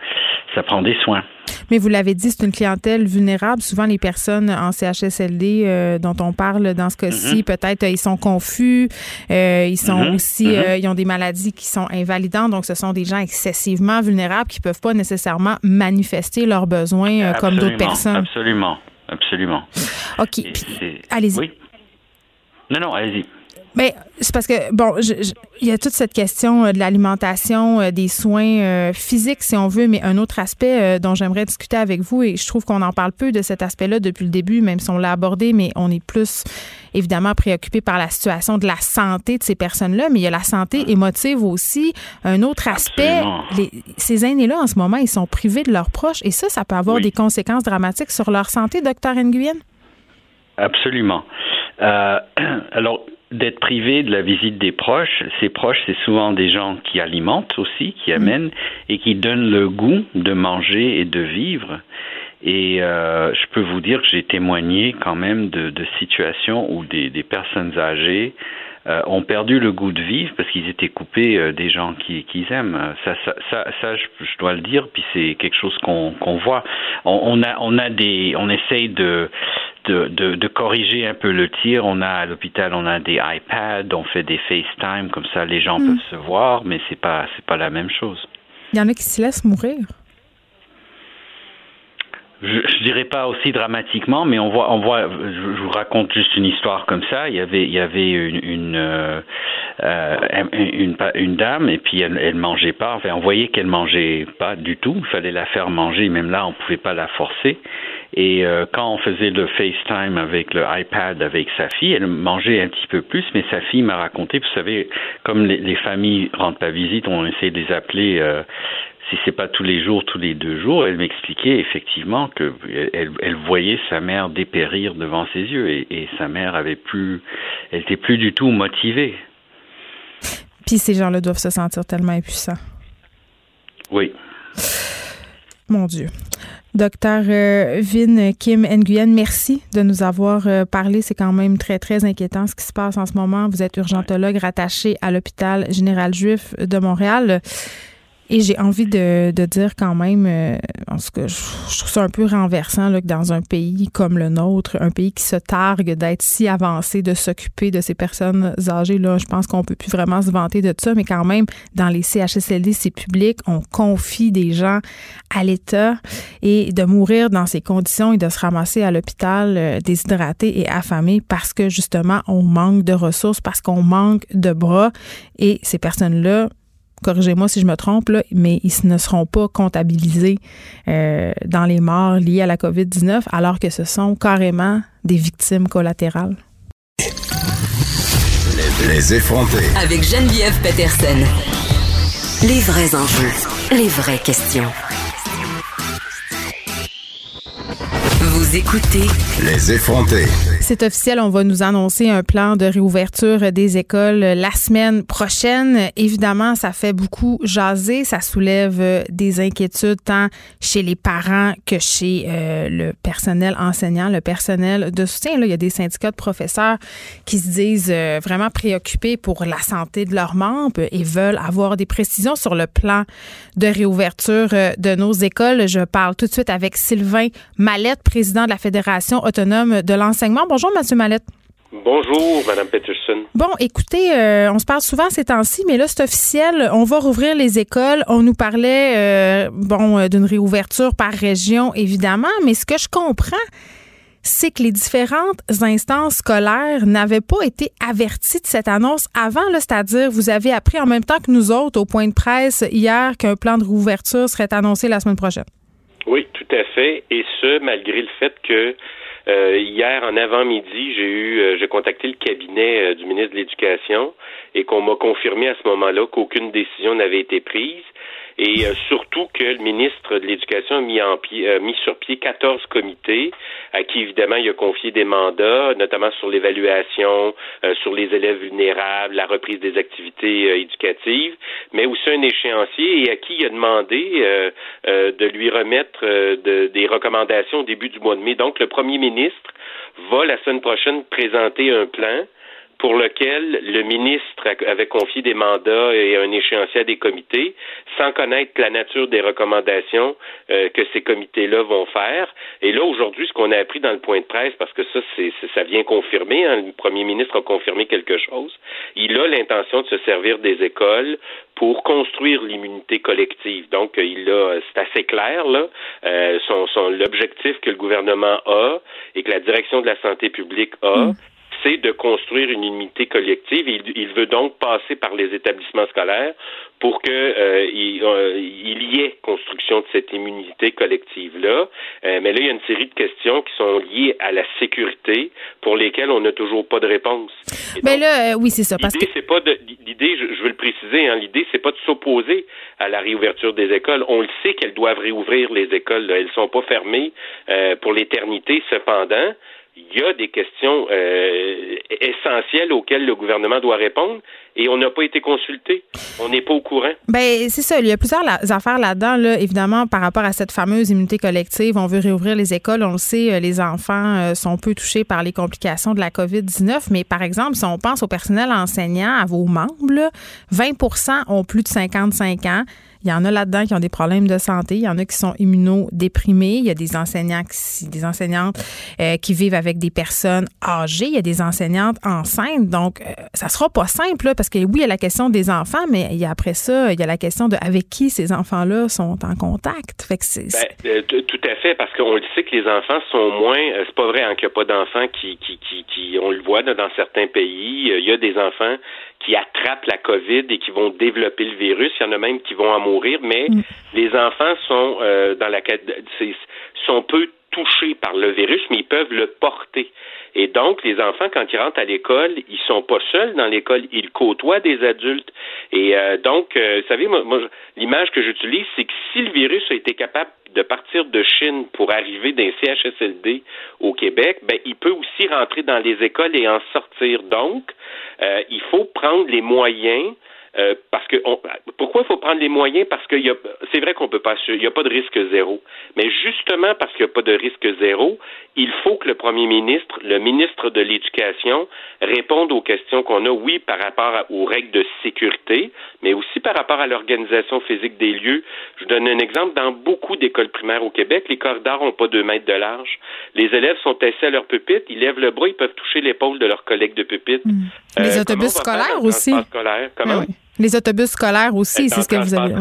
ça prend des soins. Mais vous l'avez dit, c'est une clientèle vulnérable. Souvent, les personnes en CHSLD euh, dont on parle dans ce cas-ci, mhm. peut-être euh, ils sont confus, euh, ils sont mhm. aussi, mhm. ils ont des maladies qui sont invalidantes. Donc, ce sont des gens excessivement vulnérables qui peuvent pas nécessairement manifester leurs besoins comme d'autres personnes. Absolument, absolument. OK. Allez-y. Oui. Non, non, allez-y. Mais c'est parce que, bon, il y a toute cette question euh, de l'alimentation, euh, des soins euh, physiques, si on veut, mais un autre aspect dont j'aimerais discuter avec vous, et je trouve qu'on en parle peu de cet aspect-là depuis le début, même si on l'a abordé, mais on est plus évidemment préoccupé par la situation de la santé de ces personnes-là, mais il y a la santé émotive aussi. Un autre aspect, ces aînés-là, en ce moment, ils sont privés de leurs proches, et ça, ça peut avoir des conséquences dramatiques sur leur santé, docteur Nguyen? Absolument. alors, d'être privé de la visite des proches. Ces proches, c'est souvent des gens qui alimentent aussi, qui mm. amènent et qui donnent le goût de manger et de vivre. Et euh, je peux vous dire que j'ai témoigné quand même de, de situations où des, des personnes âgées euh, ont perdu le goût de vivre parce qu'ils étaient coupés euh, des gens qu'ils qui aiment. Ça, ça, ça, ça je, dois le dire. Puis c'est quelque chose qu'on qu'on voit. On, on, a, on a des, on essaye de de, de, de, corriger un peu le tir. On a à l'hôpital, on a des iPads, on fait des FaceTime, comme ça les gens mm. peuvent se voir, mais c'est pas c'est pas la même chose. Il y en a qui se laissent mourir. Je, dirais pas aussi dramatiquement, mais on voit, on voit. Je, vous raconte juste une histoire comme ça. Il y avait, il y avait une une, euh, euh une, une, dame et puis elle, elle mangeait pas. On voyait qu'elle mangeait pas du tout. Il fallait la faire manger. Même là, on pouvait pas la forcer. Et euh, quand on faisait le FaceTime avec le iPad avec sa fille, elle mangeait un petit peu plus, mais sa fille m'a raconté, vous savez, comme les, les, familles rentrent à visite, on essaie de les appeler. Euh, si c'est pas tous les jours, tous les deux jours, elle m'expliquait effectivement que elle, elle, voyait sa mère dépérir devant ses yeux et, et, sa mère avait plus, elle était plus du tout motivée. Puis ces gens-là doivent se sentir tellement impuissants. Oui. Mon Dieu. Docteur euh, Vin Kim Nguyen, merci de nous avoir euh, parlé. C'est quand même très, très inquiétant ce qui se passe en ce moment. Vous êtes urgentologue rattaché à l'hôpital général juif de Montréal. Et j'ai envie de, dire quand même, euh, parce que je, trouve ça un peu renversant que dans un pays comme le nôtre, un pays qui se targue d'être si avancé, de s'occuper de ces personnes âgées, là, je pense qu'on peut plus vraiment se vanter de ça, mais quand même, dans les CHSLD, c'est public, on confie des gens à l'État. Et de mourir dans ces conditions et de se ramasser à l'hôpital euh, déshydraté et affamé parce que justement, on manque de ressources, parce qu'on manque de bras. Et ces personnes-là, corrigez-moi si je me trompe, mais ils ne seront pas comptabilisés euh, dans les morts liées à la COVID-19, alors que ce sont carrément des victimes collatérales. Les, effrontés. Avec Geneviève Peterson. Les vrais enjeux, les vraies questions. Vous écoutez Les effrontés. C'est officiel, on va nous annoncer un plan de réouverture des écoles la semaine prochaine. Évidemment, ça fait beaucoup jaser, ça soulève des inquiétudes tant chez les parents que chez euh, le personnel enseignant, le personnel de soutien. Là, il y a des syndicats de professeurs qui se disent euh, vraiment préoccupés pour la santé de leurs membres et veulent avoir des précisions sur le plan de réouverture euh, de nos écoles. Je parle tout de suite avec Sylvain Mallette, président de la Fédération autonome de l'enseignement. Bonjour, Monsieur Mallette. Bonjour, Madame Peterson. Bon, écoutez, euh, on se parle souvent ces temps-ci, mais là, c'est officiel. On va rouvrir les écoles. On nous parlait, euh, bon, euh, d'une réouverture par région, évidemment, mais ce que je comprends, c'est que les différentes instances scolaires n'avaient pas été averties de cette annonce avant, c'est-à-dire vous avez appris en même temps que nous autres au point de presse hier qu'un plan de réouverture serait annoncé la semaine prochaine. Oui, tout à fait. Et ce, malgré le fait que euh, hier en avant-midi, j'ai eu, euh, j'ai contacté le cabinet euh, du ministre de l'Éducation et qu'on m'a confirmé à ce moment-là qu'aucune décision n'avait été prise et euh, surtout que le ministre de l'Éducation a mis, en pied, euh, mis sur pied 14 comités à qui, évidemment, il a confié des mandats, notamment sur l'évaluation, euh, sur les élèves vulnérables, la reprise des activités éducatives, mais aussi un échéancier et à qui il a demandé de lui remettre de, des recommandations au début du mois de mai. Donc, le premier ministre va la semaine prochaine présenter un plan pour lequel le ministre avait confié des mandats et un échéancier à des comités, sans connaître la nature des recommandations euh, que ces comités-là vont faire. Et là, aujourd'hui, ce qu'on a appris dans le point de presse, parce que ça, c'est, ça vient confirmer, hein, le premier ministre a confirmé quelque chose, il a l'intention de se servir des écoles pour construire l'immunité collective. Donc, il a, c'est assez clair là, euh, son, son, l'objectif que le gouvernement a et que la direction de la santé publique a. Mm c'est de construire une unité collective. Il, il, veut donc passer par les établissements scolaires pour que euh, il, euh, il, y ait construction de cette immunité collective là. Euh, mais là, il y a une série de questions qui sont liées à la sécurité pour lesquelles on n'a toujours pas de réponse. Mais ben là, oui, c'est ça. Parce l'idée, que c'est pas de l'idée. Je, je, veux le préciser. Hein, l'idée, c'est pas de s'opposer à la réouverture des écoles. On le sait qu'elles doivent réouvrir les écoles. Là. Elles sont pas fermées pour l'éternité. Cependant, il y a des questions euh, essentielles auxquelles le gouvernement doit répondre et on n'a pas été consulté. On n'est pas au courant. Ben c'est ça. Il y a plusieurs affaires là-dedans, là, évidemment, par rapport à cette fameuse immunité collective. On veut réouvrir les écoles. On le sait, euh, les enfants euh, sont peu touchés par les complications de la COVID-19. Mais par exemple, si on pense au personnel enseignant, à vos membres, 20% ont plus de 55 ans. Il y en a là-dedans qui ont des problèmes de santé. Il y en a qui sont immunodéprimés. Il y a des enseignants, qui, des enseignantes euh, qui vivent avec des personnes âgées. Il y a des enseignantes enceintes. Donc, euh, ça sera pas simple, là, parce que oui, il y a la question des enfants, mais il y a après ça, il y a la question de avec qui ces enfants-là sont en contact. Fait que c'est, ben, euh, tout à fait, parce qu'on le sait que les enfants sont moins. c'est pas vrai hein, qu'il n'y a pas d'enfants qui, qui, qui, qui, on le voit dans certains pays. Il y a des enfants qui attrapent la COVID et qui vont développer le virus. Il y en a même qui vont en mourir, mais mm. les enfants sont euh, dans la sont peu touchés par le virus, mais ils peuvent le porter. Et donc, les enfants, quand ils rentrent à l'école, ils sont pas seuls dans l'école, ils côtoient des adultes. Et euh, donc, euh, vous savez, moi, l'image que j'utilise, c'est que si le virus a été capable de partir de Chine pour arriver d'un CHSLD au Québec, ben, il peut aussi rentrer dans les écoles et en sortir. Donc, euh, il faut prendre les moyens euh, parce que pourquoi il faut prendre les moyens? Parce que c'est vrai qu'on peut pas, il n'y a pas de risque zéro. Mais justement parce qu'il n'y a pas de risque zéro, il faut que le premier ministre, le ministre de l'Éducation, réponde aux questions qu'on a, oui, par rapport aux règles de sécurité, mais aussi par rapport à l'organisation physique des lieux. Je donne un exemple. Dans beaucoup d'écoles primaires au Québec, les corridors n'ont pas deux mètres de large. Les élèves sont assis à leur pupitre, ils lèvent le bras, ils peuvent toucher l'épaule de leurs collègues de pupitre. Hmm. Les euh, autobus scolaires aussi. Comment? Ah les autobus scolaires aussi, c'est ce que vous avez.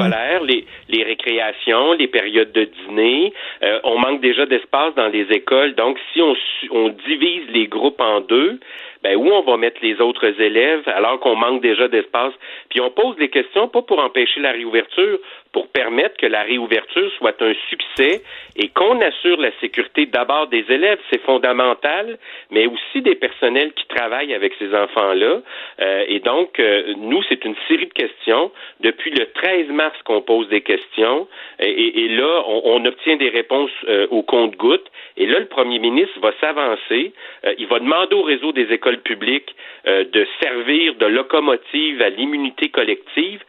Les, les récréations, les périodes de dîner. Euh, on manque déjà d'espace dans les écoles. Donc, si on, on divise les groupes en deux, ben où on va mettre les autres élèves alors qu'on manque déjà d'espace? Puis on pose des questions pas pour empêcher la réouverture, pour permettre que la réouverture soit un succès et qu'on assure la sécurité d'abord des élèves, c'est fondamental, mais aussi des personnels qui travaillent avec ces enfants-là. Euh, et donc, euh, nous, c'est une série de questions. Depuis le 13 mars qu'on pose des questions, et, et là, on, on, obtient des réponses euh, au compte-gouttes. Et là, le premier ministre va s'avancer. Euh, il va demander au réseau des écoles publiques euh, de servir de locomotive à l'immunité collective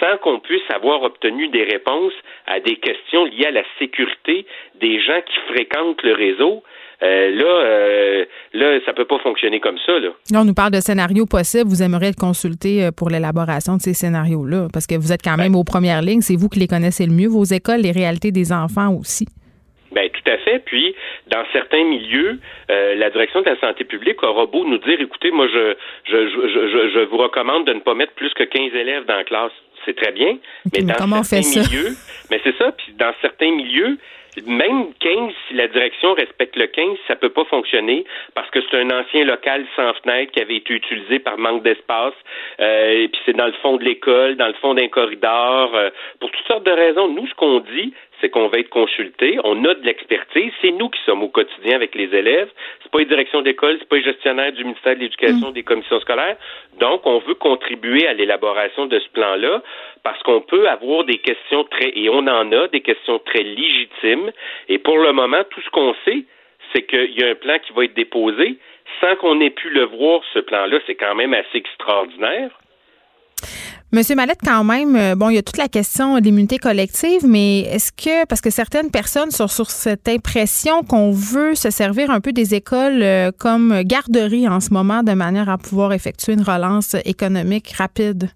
sans qu'on puisse avoir obtenu des réponses à des questions liées à la sécurité des gens qui fréquentent le réseau. Euh, là, euh, là, ça peut pas fonctionner comme ça. Là. on nous parle de scénarios possibles. Vous aimeriez être consulté euh, pour l'élaboration de ces scénarios-là, parce que vous êtes quand même aux premières lignes. C'est vous qui les connaissez le mieux, vos écoles, les réalités des enfants aussi. Ben tout à fait. Puis dans certains milieux, euh, la direction de la santé publique aura beau nous dire, écoutez, moi je je, je, je, vous recommande de ne pas mettre plus que 15 élèves dans la classe. C'est très bien. mais dans certains milieux, mais c'est ça. Puis dans certains milieux, même 15, si la direction respecte le 15, ça peut pas fonctionner parce que c'est un ancien local sans fenêtre qui avait été utilisé par manque d'espace. Euh, et puis c'est dans le fond de l'école, dans le fond d'un corridor, euh, pour toutes sortes de raisons. Nous, ce qu'on dit, c'est qu'on va être consulté, on a de l'expertise, c'est nous qui sommes au quotidien avec les élèves, c'est pas les directions d'école, c'est pas les gestionnaires du ministère de l'Éducation, mm. des commissions scolaires. Donc, on veut contribuer à l'élaboration de ce plan-là parce qu'on peut avoir des questions très, et on en a, des questions très légitimes. Et pour le moment, tout ce qu'on sait, c'est qu'il y a un plan qui va être déposé sans qu'on ait pu le voir, ce plan-là. C'est quand même assez extraordinaire. Monsieur Mallette, quand même, euh, bon, il y a toute la question de l'immunité collective, mais est-ce que, parce que certaines personnes sont sur cette impression qu'on veut se servir un peu des écoles euh, comme garderie en ce moment de manière à pouvoir effectuer une relance économique rapide?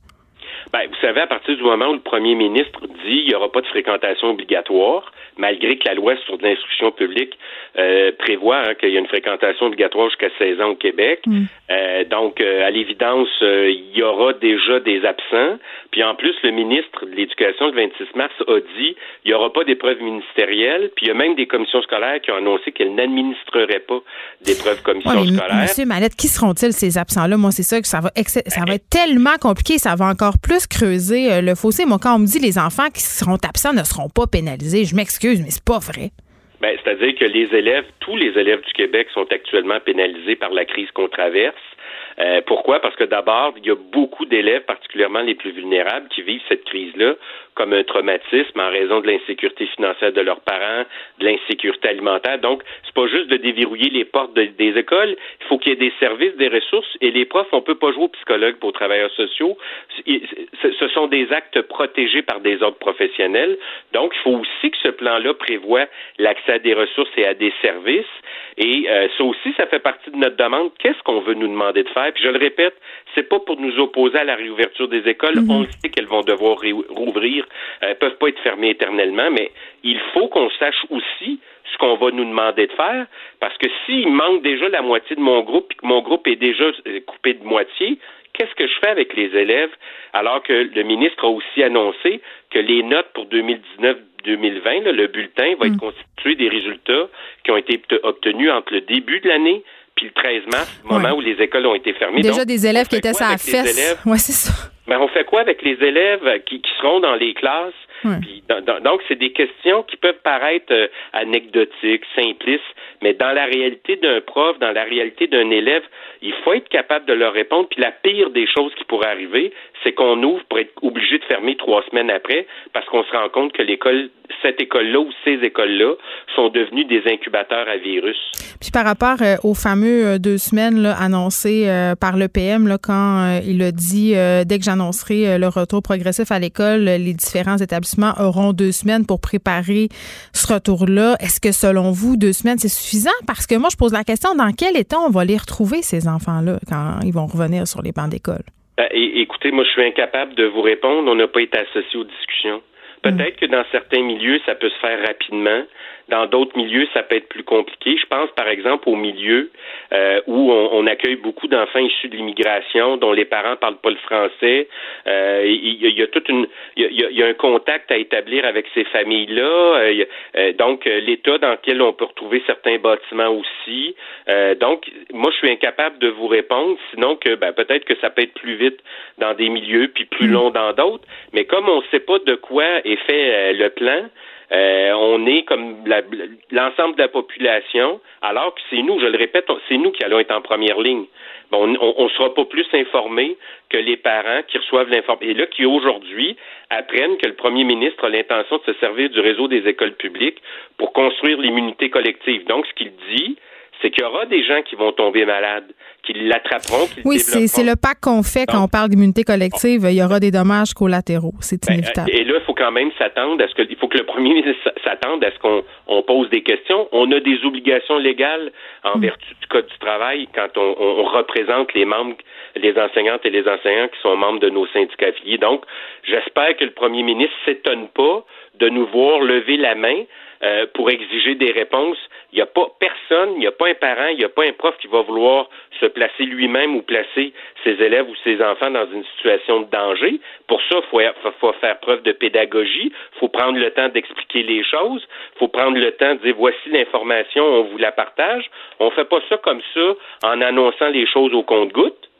Ben, vous savez, à partir du moment où le premier ministre dit qu'il n'y aura pas de fréquentation obligatoire, malgré que la loi sur l'instruction publique euh, prévoit hein, qu'il y a une fréquentation obligatoire jusqu'à 16 ans au Québec. Mm. Euh, donc, euh, à l'évidence, il y aura déjà des absents. Puis en plus, le ministre de l'Éducation, le 26 mars, a dit il n'y aura pas d'épreuves ministérielles. Puis il y a même des commissions scolaires qui ont annoncé qu'elles n'administreraient pas d'épreuves commissions scolaires. Monsieur Mallette, qui seront-ils ces absents-là? Moi, c'est ça que ça va, ça va être tellement compliqué, ça va encore plus creuser le fossé. Moi, quand on me dit les enfants qui seront absents ne seront pas pénalisés, je m'excuse mais c'est pas vrai. Ben, c'est-à-dire que les élèves, tous les élèves du Québec sont actuellement pénalisés par la crise qu'on traverse. Euh, pourquoi? Parce que d'abord, il y a beaucoup d'élèves, particulièrement les plus vulnérables, qui vivent cette crise-là comme un traumatisme en raison de l'insécurité financière de leurs parents, de l'insécurité alimentaire. Donc, c'est pas juste de déverrouiller les portes des écoles. Il faut qu'il y ait des services, des ressources. Et les profs, on peut pas jouer aux psychologues pour aux travailleurs sociaux. Ce sont des actes protégés par des ordres professionnels. Donc, il faut aussi que ce plan-là prévoit l'accès à des ressources et à des services. Et euh, ça aussi, ça fait partie de notre demande. Qu'est-ce qu'on veut nous demander de faire? Puis je le répète, c'est pas pour nous opposer à la réouverture des écoles. Mm-hmm. On sait qu'elles vont devoir rouvrir, elles peuvent pas être fermées éternellement, mais il faut qu'on sache aussi ce qu'on va nous demander de faire, parce que s'il manque déjà la moitié de mon groupe, et que mon groupe est déjà euh, coupé de moitié, qu'est-ce que je fais avec les élèves? Alors que le ministre a aussi annoncé que les notes pour 2019 2020, le bulletin va être mm. constitué des résultats qui ont été obtenus entre le début de l'année puis le 13 mars, le moment où les écoles ont été fermées. Déjà des élèves qui étaient à fesse? Ouais, c'est ça. Mais on fait quoi avec les élèves qui, seront dans les classes? donc, c'est des questions qui peuvent paraître euh, anecdotiques, simplistes, mais dans la réalité d'un prof, dans la réalité d'un élève, il faut être capable de leur répondre. Puis la pire des choses qui pourraient arriver, c'est qu'on ouvre pour être obligé de fermer trois semaines après parce qu'on se rend compte que l'école, cette école-là ou ces écoles-là sont devenues des incubateurs à virus. Puis par rapport euh, aux fameux euh, deux semaines annoncées euh, par le PM, quand il a dit dès que j'annoncerai le retour progressif à l'école, les différents établissements auront deux semaines pour préparer ce retour-là. Est-ce que selon vous, deux semaines, c'est suffisant? Parce que moi, je pose la question, dans quel état on va les retrouver, ces enfants-là, quand ils vont revenir sur les bancs d'école? Ben, écoutez, moi, je suis incapable de vous répondre. On n'a pas été associé aux discussions. Peut-être que dans certains milieux, ça peut se faire rapidement. Dans d'autres milieux, ça peut être plus compliqué. Je pense, par exemple, aux milieux euh, où on, accueille beaucoup d'enfants issus de l'immigration, dont les parents parlent pas le français. Euh, il, y a, toute une, il y a, un contact à établir avec ces familles-là. Euh, donc, l'état dans lequel on peut retrouver certains bâtiments aussi. donc, moi, je suis incapable de vous répondre. Sinon, que ben, peut-être que ça peut être plus vite dans des milieux, puis plus mm. long dans d'autres. Mais comme on ne sait pas de quoi est fait le plan, euh, on est comme l'ensemble de la population, alors que c'est nous, je le répète, c'est nous qui allons être en première ligne. on ne sera pas plus informés que les parents qui reçoivent l'information. Et là, qui aujourd'hui apprennent que le premier ministre a l'intention de se servir du réseau des écoles publiques pour construire l'immunité collective. Donc, ce qu'il dit, c'est qu'il y aura des gens qui vont tomber malades, qui l'attraperont. oui, c'est le pas qu'on fait quand on parle d'immunité collective. Il y aura des dommages collatéraux. C'est ben, inévitable. et là, il faut quand même s'attendre à ce que, il faut que le premier ministre s'attende à ce qu'on on pose des questions. On a des obligations légales en mm. vertu du Code du travail quand on, on, représente les membres, les enseignantes et les enseignants qui sont membres de nos syndicats affiliés. Donc, j'espère que le premier ministre s'étonne pas de nous voir lever la main euh, pour exiger des réponses. Il n'y a pas personne, il n'y a pas un parent, il n'y a pas un prof qui va vouloir se placer lui-même ou placer ses élèves ou ses enfants dans une situation de danger. Pour ça, il faut, faire preuve de pédagogie, il faut prendre le temps d'expliquer les choses, il faut prendre le temps de dire voici l'information, on vous la partage. On ne fait pas ça comme ça en annonçant les choses au compte-gouttes.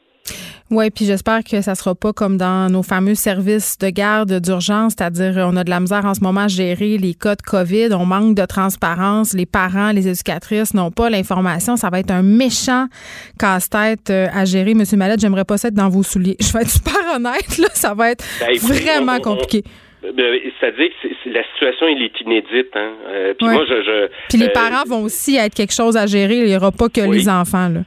Oui, puis j'espère que ça sera pas comme dans nos fameux services de garde d'urgence, c'est-à-dire on a de la misère en ce moment à gérer les cas de COVID, on manque de transparence, les parents, les éducatrices n'ont pas l'information, ça va être un méchant casse-tête euh, à gérer. Monsieur Mallette, j'aimerais pas être dans vos souliers. Je vais être super honnête, là, ça va être ben, vraiment compliqué. Ben, c'est-à-dire que la situation elle est inédite. Hein? Euh, puis moi, je, Puis les euh, parents vont aussi être quelque chose à gérer. Il n'y aura pas que les enfants. Là.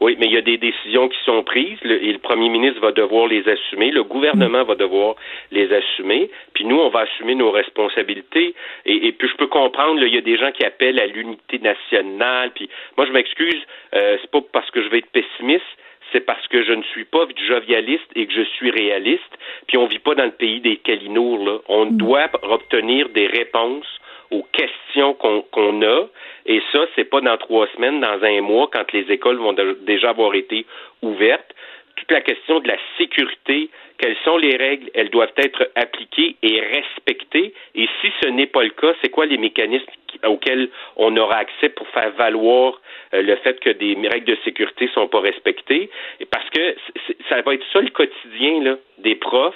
Oui, mais il y a des décisions qui sont prises et le premier ministre va devoir les assumer, le gouvernement va devoir les assumer, puis nous, on va assumer nos responsabilités. Et, puis je peux comprendre, il y a des gens qui appellent à l'unité nationale, puis moi je m'excuse, euh, c'est pas parce que je vais être pessimiste, c'est parce que je ne suis pas jovialiste et que je suis réaliste. Puis on vit pas dans le pays des calinours. Là. On mm. doit obtenir des réponses aux questions qu'on a. Et ça, c'est pas dans trois semaines, dans un mois, quand les écoles vont déjà avoir été ouvertes. Toute la question de la sécurité, quelles sont les règles, elles doivent être appliquées et respectées. Et si ce n'est pas le cas, c'est quoi les mécanismes auxquels on aura accès pour faire valoir euh, le fait que des règles de sécurité sont pas respectées? parce que ça va être ça le quotidien là, des profs.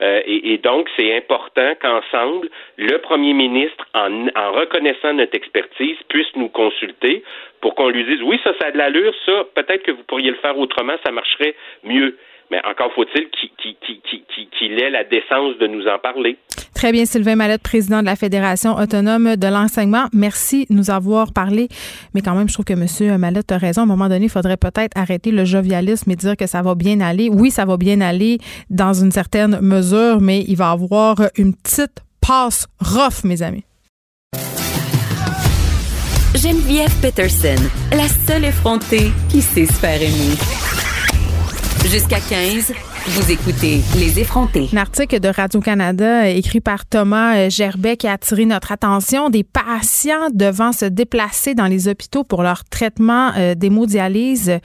Euh, et, donc, c'est important qu'ensemble, le premier ministre, en, reconnaissant notre expertise, puisse nous consulter pour qu'on lui dise, oui, ça, ça a de l'allure, ça, peut-être que vous pourriez le faire autrement, ça marcherait mieux. Mais encore faut-il qu'il ait la décence de nous en parler. Très bien, Sylvain Mallette, président de la Fédération autonome de l'enseignement. Merci de nous avoir parlé. Mais quand même, je trouve que M. Mallette a raison. À un moment donné, il faudrait peut-être arrêter le jovialisme et dire que ça va bien aller. Oui, ça va bien aller dans une certaine mesure, mais il va avoir une petite passe rough, mes amis. Geneviève Peterson, la seule effrontée qui sait se faire aimer. Jusqu'à 15, vous écoutez Les effrontés. Un article de Radio-Canada écrit par Thomas Gerbet qui a attiré notre attention des patients devant se déplacer dans les hôpitaux pour leur traitement euh, d'hémodialyse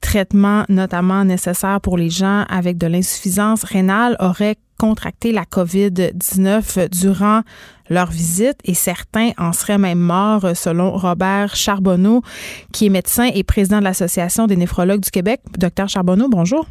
traitement notamment nécessaire pour les gens avec de l'insuffisance rénale auraient contracté la COVID-19 durant leur visite et certains en seraient même morts selon Robert Charbonneau qui est médecin et président de l'Association des néphrologues du Québec. Docteur Charbonneau, bonjour.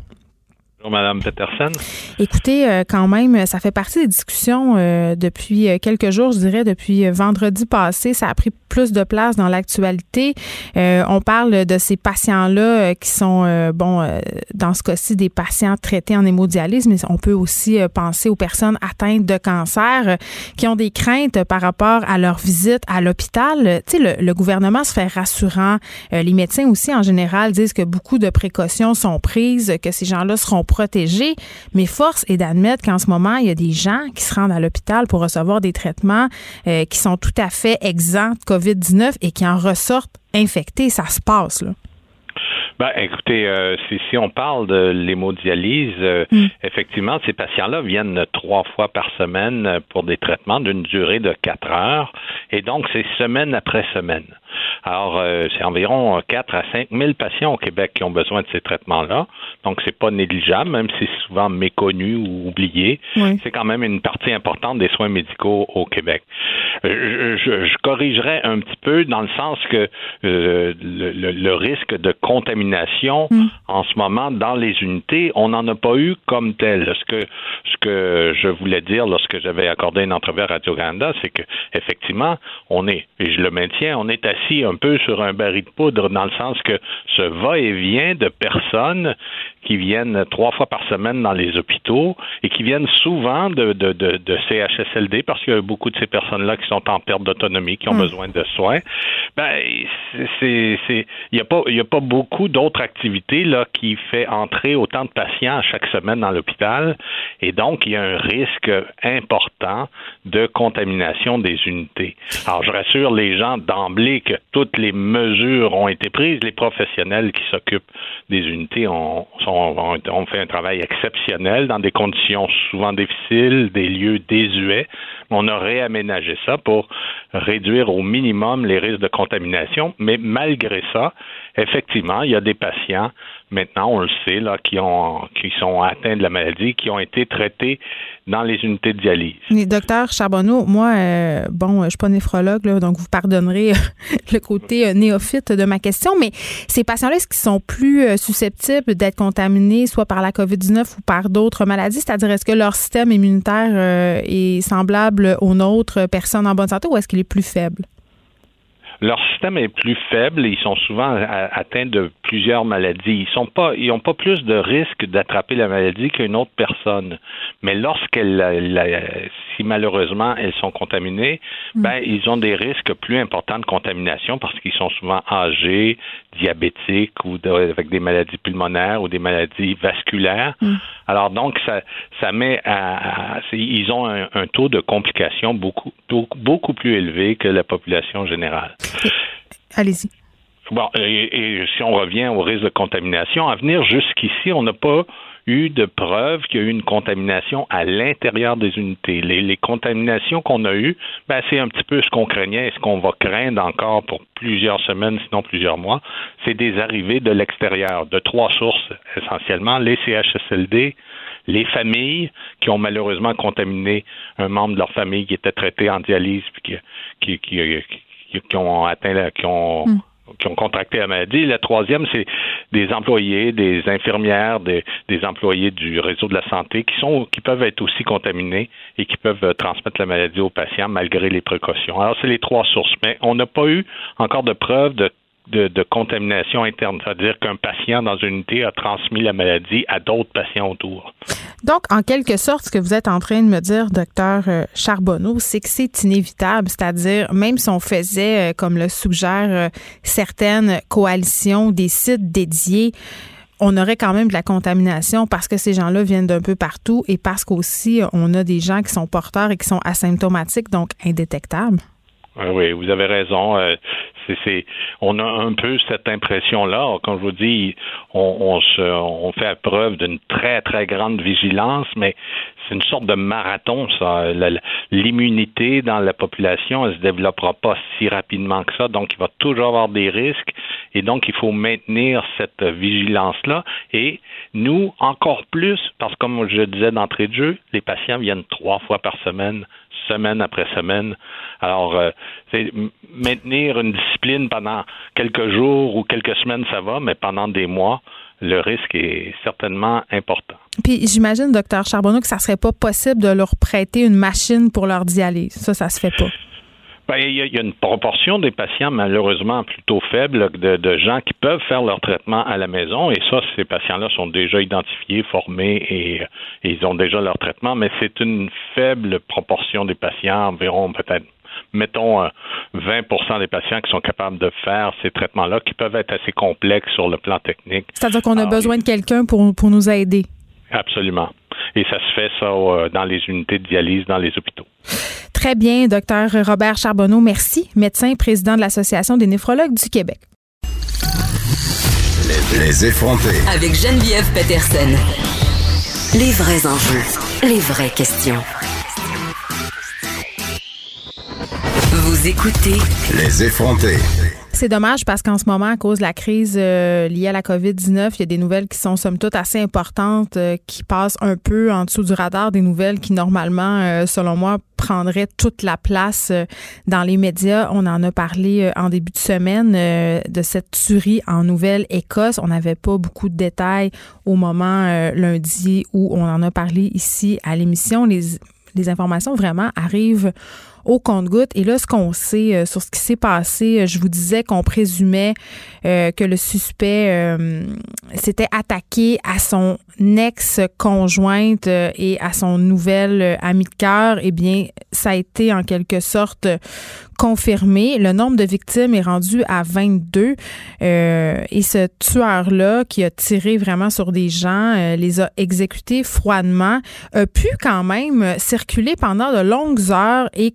Bonjour, Madame Peterson. Écoutez, euh, quand même, ça fait partie des discussions euh, depuis euh, quelques jours, je dirais, depuis vendredi passé. Ça a pris plus de place dans l'actualité. on parle de ces patients-là qui sont, bon, dans ce cas-ci, des patients traités en hémodialyse, mais on peut aussi penser aux personnes atteintes de cancer qui ont des craintes par rapport à leur visite à l'hôpital. Tu sais, le, le, gouvernement se fait rassurant. les médecins aussi, en général, disent que beaucoup de précautions sont prises, que ces gens-là seront protégés. Mais force est d'admettre qu'en ce moment, il y a des gens qui se rendent à l'hôpital pour recevoir des traitements euh, qui sont tout à fait exempts de COVID-19 et qui en ressortent infectés. Ça se passe, là. Ben, écoutez, euh, si, on parle de l'hémodialyse, euh, mm. effectivement, ces patients-là viennent trois fois par semaine pour des traitements d'une durée de quatre heures, et donc c'est semaine après semaine. Alors, euh, c'est environ 4 à 5 000 patients au Québec qui ont besoin de ces traitements-là. Donc, c'est pas négligeable, même si c'est souvent méconnu ou oublié. C'est quand même une partie importante des soins médicaux au Québec. Euh, je, je, corrigerais un petit peu dans le sens que euh, le, risque de contamination mm. en ce moment dans les unités, on n'en a pas eu comme tel. Ce que, ce que je voulais dire lorsque j'avais accordé une entrevue à Radio-Canada, c'est que effectivement, on est, et je le maintiens, on est assis un peu sur un baril de poudre dans le sens que ce va-et-vient de personnes qui viennent trois fois par semaine dans les hôpitaux et qui viennent souvent de, de, de, CHSLD parce qu'il y a beaucoup de ces personnes-là qui sont en perte d'autonomie, qui ont hmm. besoin de soins. Ben, c'est, il n'y a pas, il y a pas beaucoup d'autres activités là qui fait entrer autant de patients chaque semaine dans l'hôpital et donc il y a un risque important de contamination des unités. Alors je rassure les gens d'emblée toutes les mesures ont été prises. Les professionnels qui s'occupent des unités ont, ont, fait un travail exceptionnel dans des conditions souvent difficiles, des lieux désuets. On a réaménagé ça pour réduire au minimum les risques de contamination, mais malgré ça, effectivement, il y a des patients maintenant, on le sait, là, qui ont qui sont atteints de la maladie, qui ont été traités dans les unités de dialyse. docteur Charbonneau, moi, euh, bon, je suis pas néphrologue, donc vous pardonnerez le côté euh, néophyte de ma question, mais ces patients-là, est-ce qu'ils sont plus euh, susceptibles d'être contaminés soit par la COVID-19 ou par d'autres maladies? C'est-à-dire, est-ce que leur système immunitaire est semblable aux nôtres, personnes en bonne santé, ou est-ce qu'il est plus faible? leur système est plus faible et ils sont souvent atteints de plusieurs maladies. Ils sont pas, ils n'ont pas plus de risque d'attraper la maladie qu'une autre personne. Mais lorsqu'elles, si malheureusement elles sont contaminées, mm. ben ils ont des risques plus importants de contamination parce qu'ils sont souvent âgés, diabétiques ou avec des maladies pulmonaires ou des maladies vasculaires. Mm. Alors donc ça, ça met à, ils ont un, taux de complications beaucoup, beaucoup plus élevé que la population générale. Allez-y. Bon, et, si on revient au risque de contamination, à venir jusqu'ici, on n'a pas eu de preuves qu'il y a eu une contamination à l'intérieur des unités. Les, contaminations qu'on a eues, ben, c'est un petit peu ce qu'on craignait et ce qu'on va craindre encore pour plusieurs semaines, sinon plusieurs mois. C'est des arrivées de l'extérieur, de trois sources essentiellement, les CHSLD, les familles qui ont malheureusement contaminé un membre de leur famille qui était traité en dialyse puis qui, qui, qui, qui ont atteint qui ont hmm qui ont contracté la maladie. La troisième, c'est des employés, des infirmières, des, employés du réseau de la santé qui sont qui peuvent être aussi contaminés et qui peuvent euh, transmettre la maladie aux patients malgré les précautions. Alors, c'est les trois sources. Mais on n'a pas eu encore de preuves de de, contamination interne, c'est-à-dire qu'un patient dans une unité a transmis la maladie à d'autres patients autour. Donc, en quelque sorte, ce que vous êtes en train de me dire, docteur euh, Charbonneau, c'est que c'est inévitable, c'est-à-dire même si on faisait, euh, comme le suggèrent euh, certaines coalitions, des sites dédiés, on aurait quand même de la contamination parce que ces gens-là viennent d'un peu partout et parce qu'aussi on a des gens qui sont porteurs et qui sont asymptomatiques, donc indétectables. Oui, vous avez raison c'est, on a un peu cette impression-là. Quand je vous dis, on, se, on fait preuve d'une très, très grande vigilance, mais c'est une sorte de marathon, ça. l'immunité dans la population, elle se développera pas si rapidement que ça, donc il va toujours avoir des risques, et donc il faut maintenir cette vigilance-là. Et nous, encore plus, parce que comme je disais d'entrée de jeu, les patients viennent trois fois par semaine semaine après semaine. Alors, euh, maintenir une discipline pendant quelques jours ou quelques semaines, ça va, mais pendant des mois, le risque est certainement important. Puis j'imagine, docteur Charbonneau, que ça serait pas possible de leur prêter une machine pour leur dialyse. Ça, ça se fait pas. Ben, il y, a une proportion des patients malheureusement plutôt faible de, gens qui peuvent faire leur traitement à la maison et ça, ces patients-là sont déjà identifiés, formés et, ils ont déjà leur traitement, mais c'est une faible proportion des patients, environ peut-être mettons 20 euh, des patients qui sont capables de faire ces traitements-là, qui peuvent être assez complexes sur le plan technique. C'est-à-dire qu'on a besoin de quelqu'un pour, pour nous aider. Absolument. Et ça se fait, ça, euh, dans les unités de dialyse, dans les hôpitaux. Très bien, docteur Robert Charbonneau, merci, médecin président de l'Association des néphrologues du Québec. Les, effrontés. Avec Geneviève Peterson. Les vrais enjeux, les vraies questions. Vous écoutez. Les effrontés. C'est dommage parce qu'en ce moment, à cause de la crise euh, liée à la COVID-19, il y a des nouvelles qui sont somme toute assez importantes, euh, qui passent un peu en dessous du radar, des nouvelles qui normalement, euh, selon moi, prendraient toute la place dans les médias. On en a parlé en début de semaine de cette tuerie en Nouvelle-Écosse. On n'avait pas beaucoup de détails au moment lundi où on en a parlé ici à l'émission. Les, les informations vraiment arrivent au compte-goutte. Et là, ce qu'on sait euh, sur ce qui s'est passé, euh, je vous disais qu'on présumait euh, que le suspect s'était attaqué à son ex-conjointe et à son nouvelle amie de cœur. Eh bien, ça a été en quelque sorte confirmé. Le nombre de victimes est rendu à 22. et ce tueur-là, qui a tiré vraiment sur des gens, les a exécutés froidement, a pu quand même circuler pendant de longues heures et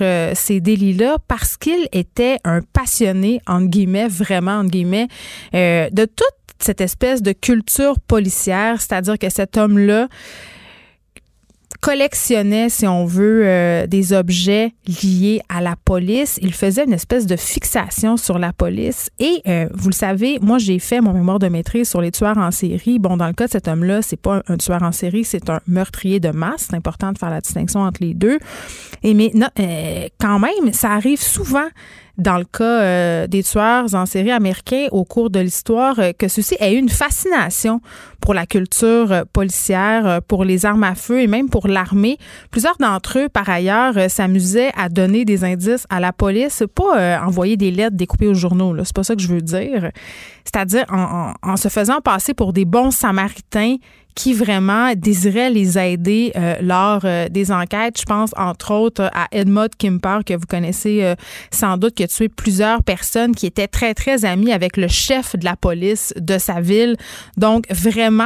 euh, ces délits-là parce qu'il était un passionné, entre guillemets, vraiment, entre guillemets, euh, de toute cette espèce de culture policière, c'est-à-dire que cet homme-là collectionnait, si on veut, euh, des objets liés à la police. Il faisait une espèce de fixation sur la police. Et euh, vous le savez, moi, j'ai fait mon mémoire de maîtrise sur les tueurs en série. Bon, dans le cas de cet homme-là, c'est pas un, tueur en série, c'est un meurtrier de masse. C'est important de faire la distinction entre les deux. Et mais non, euh, quand même, ça arrive souvent dans le cas euh, des tueurs en série américains au cours de l'histoire, euh, que ceux-ci aient eu une fascination pour la culture euh, policière, pour les armes à feu et même pour l'armée. Plusieurs d'entre eux, par ailleurs, s'amusaient à donner des indices à la police, pas envoyer des lettres découpées aux journaux. C'est pas ça que je veux dire. C'est-à-dire en se faisant passer pour des bons samaritains qui vraiment désiraient les aider euh, lors euh, des enquêtes. Je pense entre autres à Edmund Kimper que vous connaissez euh, sans doute qui a tué plusieurs personnes qui étaient très très amis avec le chef de la police de sa ville. Donc vraiment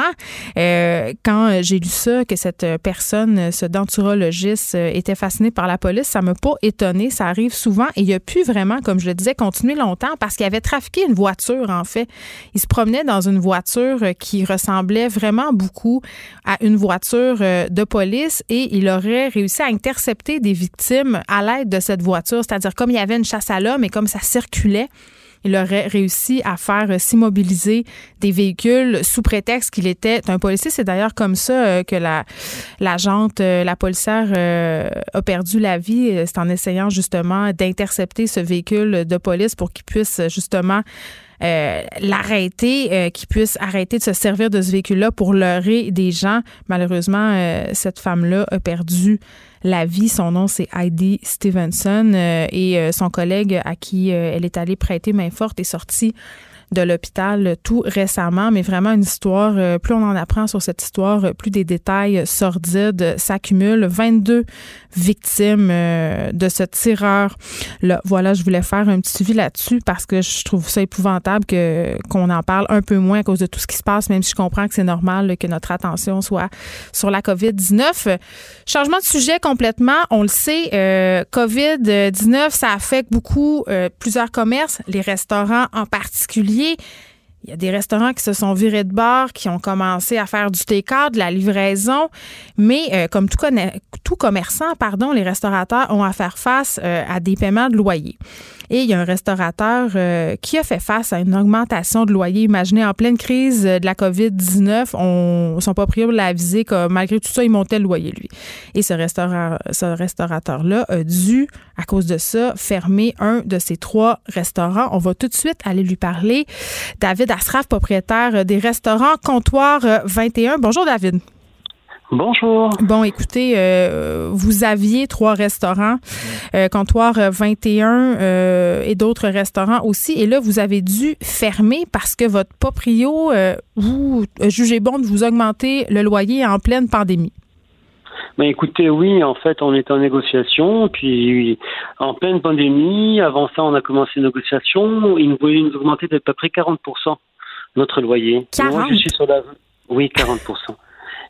quand j'ai lu ça que cette personne ce denturologiste était fasciné par la police, ça m'a pas étonné, ça arrive souvent et il a pu vraiment comme je le disais continuer longtemps parce qu'il avait trafiqué une voiture en fait. Il se promenait dans une voiture qui ressemblait vraiment beaucoup à une voiture euh, de police et il aurait réussi à intercepter des victimes à l'aide de cette voiture. C'est-à-dire, comme il y avait une chasse à l'homme et comme ça circulait, il aurait réussi à faire euh, s'immobiliser des véhicules sous prétexte qu'il était un policier. C'est d'ailleurs comme ça euh, que la l'agente, la policière a perdu la vie. C'est en essayant justement d'intercepter ce véhicule de police pour qu'il puisse justement euh, l'arrêter, euh, qui puisse arrêter de se servir de ce véhicule-là pour leurrer des gens. Malheureusement, euh, cette femme-là a perdu la vie. Son nom, c'est Heidi Stevenson et son collègue à qui elle est allée prêter main forte est sorti de l'hôpital tout récemment, mais vraiment une histoire, euh, plus on en apprend sur cette histoire, euh, plus des détails sordides s'accumulent. 22 victimes euh, de ce tireur. Là, voilà, je voulais faire un petit suivi là-dessus parce que je trouve ça épouvantable qu'on en parle un peu moins à cause de tout ce qui se passe, même si je comprends que c'est normal que notre attention soit sur la COVID-19. Changement de sujet complètement, on le sait, COVID-19, ça affecte beaucoup plusieurs commerces, les restaurants en particulier il y a des restaurants qui se sont virés de bord, qui ont commencé à faire du take de la livraison, mais euh, comme tout, tout, commerçant, pardon, les restaurateurs ont à faire face euh, à des paiements de loyer. Et il y a un restaurateur euh, qui a fait face à une augmentation de loyer. Imaginez, en pleine crise de la COVID-19, on, son propriétaire l'a avisé que malgré tout ça, il montait le loyer, lui. Et ce, ce restaurateur-là a dû, à cause de ça, fermer un de ses trois restaurants. On va tout de suite aller lui parler. David Asraf, propriétaire des restaurants Comptoir 21. Bonjour, David. Bonjour. Bon, écoutez, euh, vous aviez trois restaurants, euh, Comptoir 21 euh, et d'autres restaurants aussi, et là, vous avez dû fermer parce que votre proprio vous jugez bon de vous augmenter le loyer en pleine pandémie. Ben écoutez, oui, en fait, on est en négociation, puis en pleine pandémie, avant ça, on a commencé une négociation, ils nous voulaient nous augmenter d'à peu près 40% notre loyer. 40 je suis sur la... Oui, 40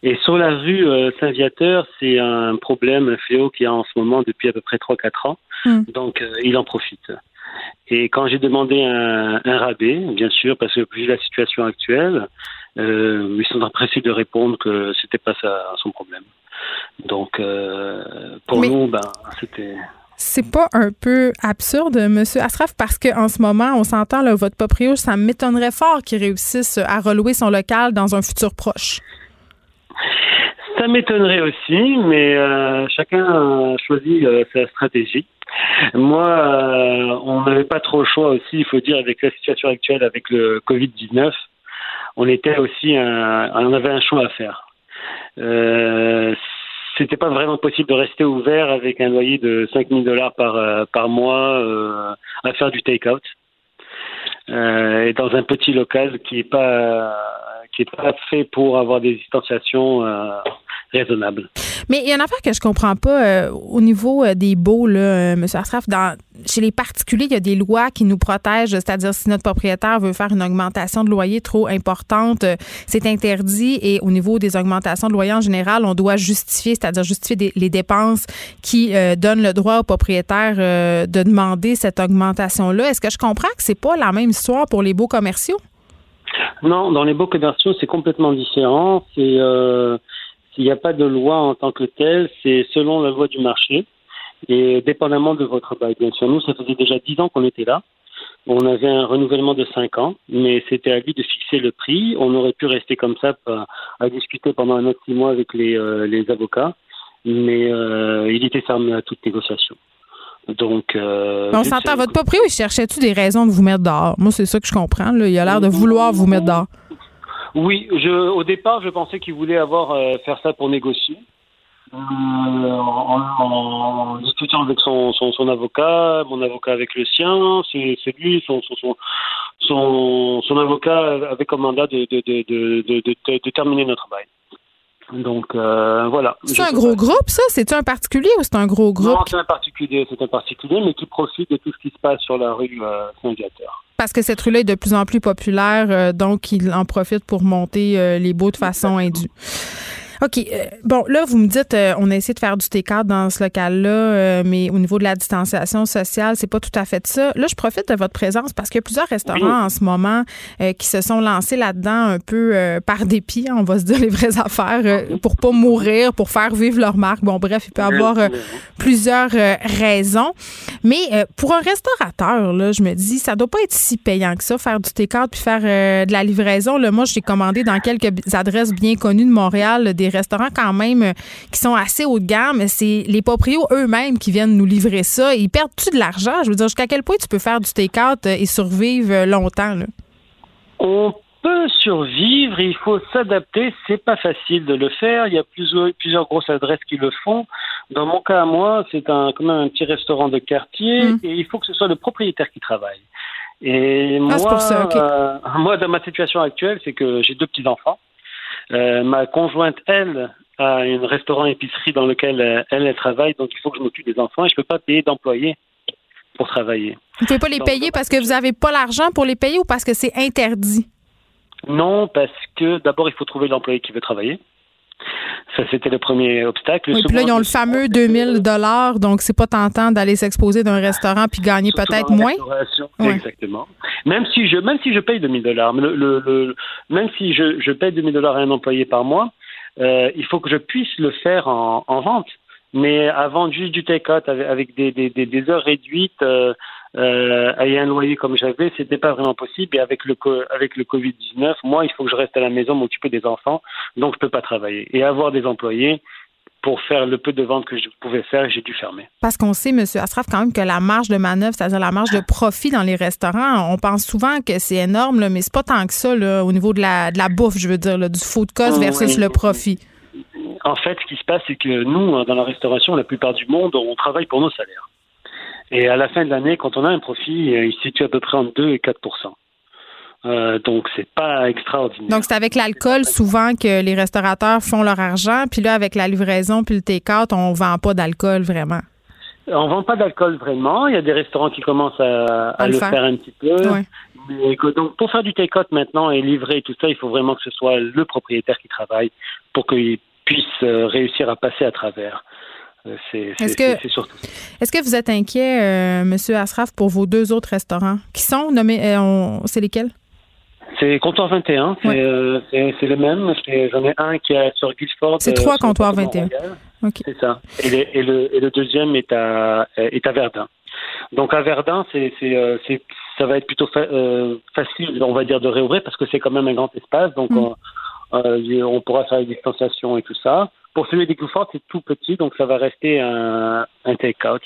et sur la rue euh, Saint-Viateur, c'est un problème, un fléau qu'il y a en ce moment depuis à peu près 3-4 ans. Hmm. Donc, euh, il en profite. Et quand j'ai demandé un, un, rabais, bien sûr, parce que vu la situation actuelle, euh, ils sont empressés de répondre que c'était pas ça son problème. Donc, euh, pour nous, ben, c'était. C'est pas un peu absurde, Monsieur Asraf, parce qu'en ce moment, on s'entend, votre proprio, ça m'étonnerait fort qu'il réussisse à relouer son local dans un futur proche. Ça m'étonnerait aussi, mais euh, chacun a choisi euh, sa stratégie. Moi, euh, on n'avait pas trop le choix aussi, il faut dire, avec la situation actuelle, avec le Covid-19. On était aussi, on avait un choix à faire. Euh, c'était pas vraiment possible de rester ouvert avec un loyer de 5000 dollars par par mois à faire du take-out et dans un petit local qui est pas qui est pas fait pour avoir des distanciations raisonnable. Mais il y a une affaire que je comprends pas euh, au niveau euh, des baux, euh, M. Asraf. Chez les particuliers, il y a des lois qui nous protègent, c'est-à-dire si notre propriétaire veut faire une augmentation de loyer trop importante, c'est interdit. Et au niveau des augmentations de loyer en général, on doit justifier, c'est-à-dire justifier les dépenses qui donnent le droit au propriétaire de demander cette augmentation-là. Est-ce que je comprends que c'est pas la même histoire pour les baux commerciaux? Non, dans les baux commerciaux, c'est complètement différent. C'est il n'y a pas de loi en tant que telle, c'est selon la loi du marché et dépendamment de votre bail. Bien sûr, nous, ça faisait déjà dix ans qu'on était là. On avait un renouvellement de cinq ans, mais c'était à lui de fixer le prix. On aurait pu rester comme ça à, discuter pendant un autre six mois avec les, euh, avocats, mais euh, il était fermé à toute négociation. Donc, euh, on s'entend, votre proprio, il cherchait-tu des raisons de vous mettre dehors? Moi, c'est ça que je comprends. Là. Il a l'air de vouloir vous mettre dehors. Oui, je, au départ, je pensais qu'il voulait avoir euh, faire ça pour négocier. Euh, en, en, discutant avec son, son, son, avocat, mon avocat avec le sien, c'est lui, son, son, son, son, avocat avait comme mandat de, de, de, de, de terminer notre bail. Donc euh, voilà. C'est un gros groupe, ça? C'est un particulier ou c'est un gros groupe? Non, c'est un particulier, c'est un particulier, mais qui profite de tout ce qui se passe sur la rue euh, Saint-Viateur. Parce que cette rue-là est de plus en plus populaire, euh, donc il en profite pour monter euh, les baux de façon indue. OK. Euh, bon, là, vous me dites, euh, on a essayé de faire du T4 dans ce local-là, euh, mais au niveau de la distanciation sociale, c'est pas tout à fait ça. Là, je profite de votre présence parce qu'il y a plusieurs restaurants en ce moment qui se sont lancés là-dedans un peu par dépit, on va se dire les vraies affaires, pour pas mourir, pour faire vivre leur marque. Bon, bref, il peut y avoir plusieurs raisons. Mais pour un restaurateur, là, je me dis, ça doit pas être si payant que ça, faire du T4 puis faire de la livraison. Là, moi, j'ai commandé dans quelques adresses bien connues de Montréal des restaurants quand même euh, qui sont assez haut de gamme. C'est les proprios eux-mêmes qui viennent nous livrer ça. Ils perdent-tu de l'argent? Je veux dire, jusqu'à quel point tu peux faire du take-out euh, et survivre euh, longtemps? On peut survivre, il faut s'adapter. C'est pas facile de le faire. Il y a plusieurs, plusieurs grosses adresses qui le font. Dans mon cas, moi, c'est un, quand même un petit restaurant de quartier mmh. et il faut que ce soit le propriétaire qui travaille. Et moi, moi, dans ma situation actuelle, c'est que j'ai deux petits-enfants. Euh, ma conjointe, elle, a un restaurant épicerie dans lequel euh, elle, elle travaille, donc il faut que je m'occupe des enfants et je ne peux pas payer d'employés pour travailler. Vous ne pouvez pas les payer parce que vous n'avez pas l'argent pour les payer ou parce que c'est interdit? Non, parce que d'abord, il faut trouver l'employé qui veut travailler. Ça, c'était le premier obstacle. Oui, puis là, ils ont le fameux 2000 dollars, donc c'est pas tentant d'aller s'exposer d'un restaurant puis gagner peut-être moins. Exactement. Même si je, même si je paye 2000 dollars, le, le, même si je, je paye 2000 dollars à un employé par mois, euh, il faut que je puisse le faire en, en vente. Mais à vendre juste du take-out avec, des, des, des, heures réduites, euh, euh, un loyer comme j'avais, c'était pas vraiment possible. Et avec le avec le Covid 19, moi, il faut que je reste à la maison m'occuper des enfants, donc je peux pas travailler. Et avoir des employés pour faire le peu de ventes que je pouvais faire, j'ai dû fermer. Parce qu'on sait, M. Astraf, quand même que la marge de manœuvre, c'est-à-dire la marge de profit dans les restaurants, on pense souvent que c'est énorme, là, mais c'est pas tant que ça là, au niveau de la, de la bouffe, je veux dire, là, du food cost versus le profit. En fait, ce qui se passe, c'est que nous, dans la restauration, la plupart du monde, on travaille pour nos salaires. Et à la fin de l'année, quand on a un profit, euh, il se situe à peu près entre 2 et 4 euh, donc, c'est pas extraordinaire. Donc, c'est avec l'alcool souvent que les restaurateurs font leur argent. Puis là, avec la livraison puis le take-out, on vend pas d'alcool vraiment. On vend pas d'alcool vraiment. Il y a des restaurants qui commencent à, le, faire. un petit peu. Mais, donc, pour faire du take-out maintenant et livrer tout ça, il faut vraiment que ce soit le propriétaire qui travaille pour qu'il puisse euh, réussir à passer à travers. Euh, est-ce que, surtout Est-ce que vous êtes inquiet, euh, Monsieur Asraf, pour vos deux autres restaurants qui sont nommés euh, C'est lesquels? C'est Comptoir 21, c'est le même. J'en ai un qui est sur Guilford. C'est trois Comptoirs 21. C'est ça. Et, et, le, et, le, deuxième est à, est à Verdun. Donc à Verdun, c'est ça va être plutôt facile, on va dire, de réouvrir parce que c'est quand même un grand espace. Donc mm. on, on, pourra faire la distanciation et tout ça. Pour celui des Goufford, c'est tout petit, donc ça va rester un, un take-out.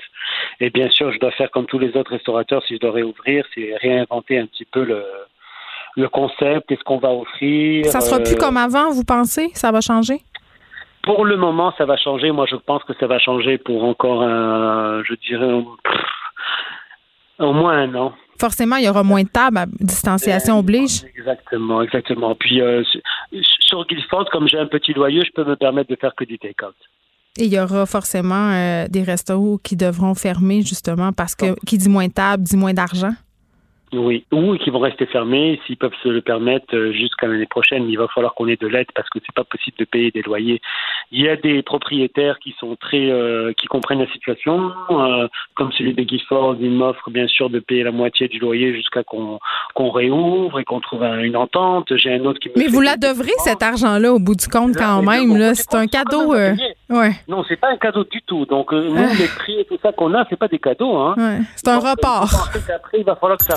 Et bien sûr, je dois faire comme tous les autres restaurateurs, si je dois réouvrir, c'est réinventer un petit peu le, le concept, qu'est-ce qu'on va offrir. Ça sera plus euh, comme avant, vous pensez? Ça va changer? Pour le moment, ça va changer. Moi, je pense que ça va changer pour encore un, je dirais, au moins un an forcément, il y aura moins de tables, à distanciation oblige. Exactement, exactement. Puis euh, sur Guilford, comme j'ai un petit loyer, je peux me permettre de faire que du take-out. Et il y aura forcément euh, des restaurants qui devront fermer justement parce que qui dit moins de tables dit moins d'argent. Oui, ou qui vont rester fermés s'ils peuvent se le permettre euh, jusqu'à l'année prochaine. Il va falloir qu'on ait de l'aide parce que c'est pas possible de payer des loyers. Il y a des propriétaires qui sont très, euh, qui comprennent la situation, euh, comme celui de Gifford. Il m'offre bien sûr de payer la moitié du loyer jusqu'à qu'on qu'on réouvre et qu'on trouve une entente. J'ai un autre qui me Mais vous la devrez cet argent-là au bout du compte quand même. Là, c'est un cadeau. Ouais. Non, c'est pas un cadeau du tout. Donc nous, ah. les prix et tout ça qu'on a, c'est pas des cadeaux. Hein. Ouais. C'est un report. Après, il va falloir que ça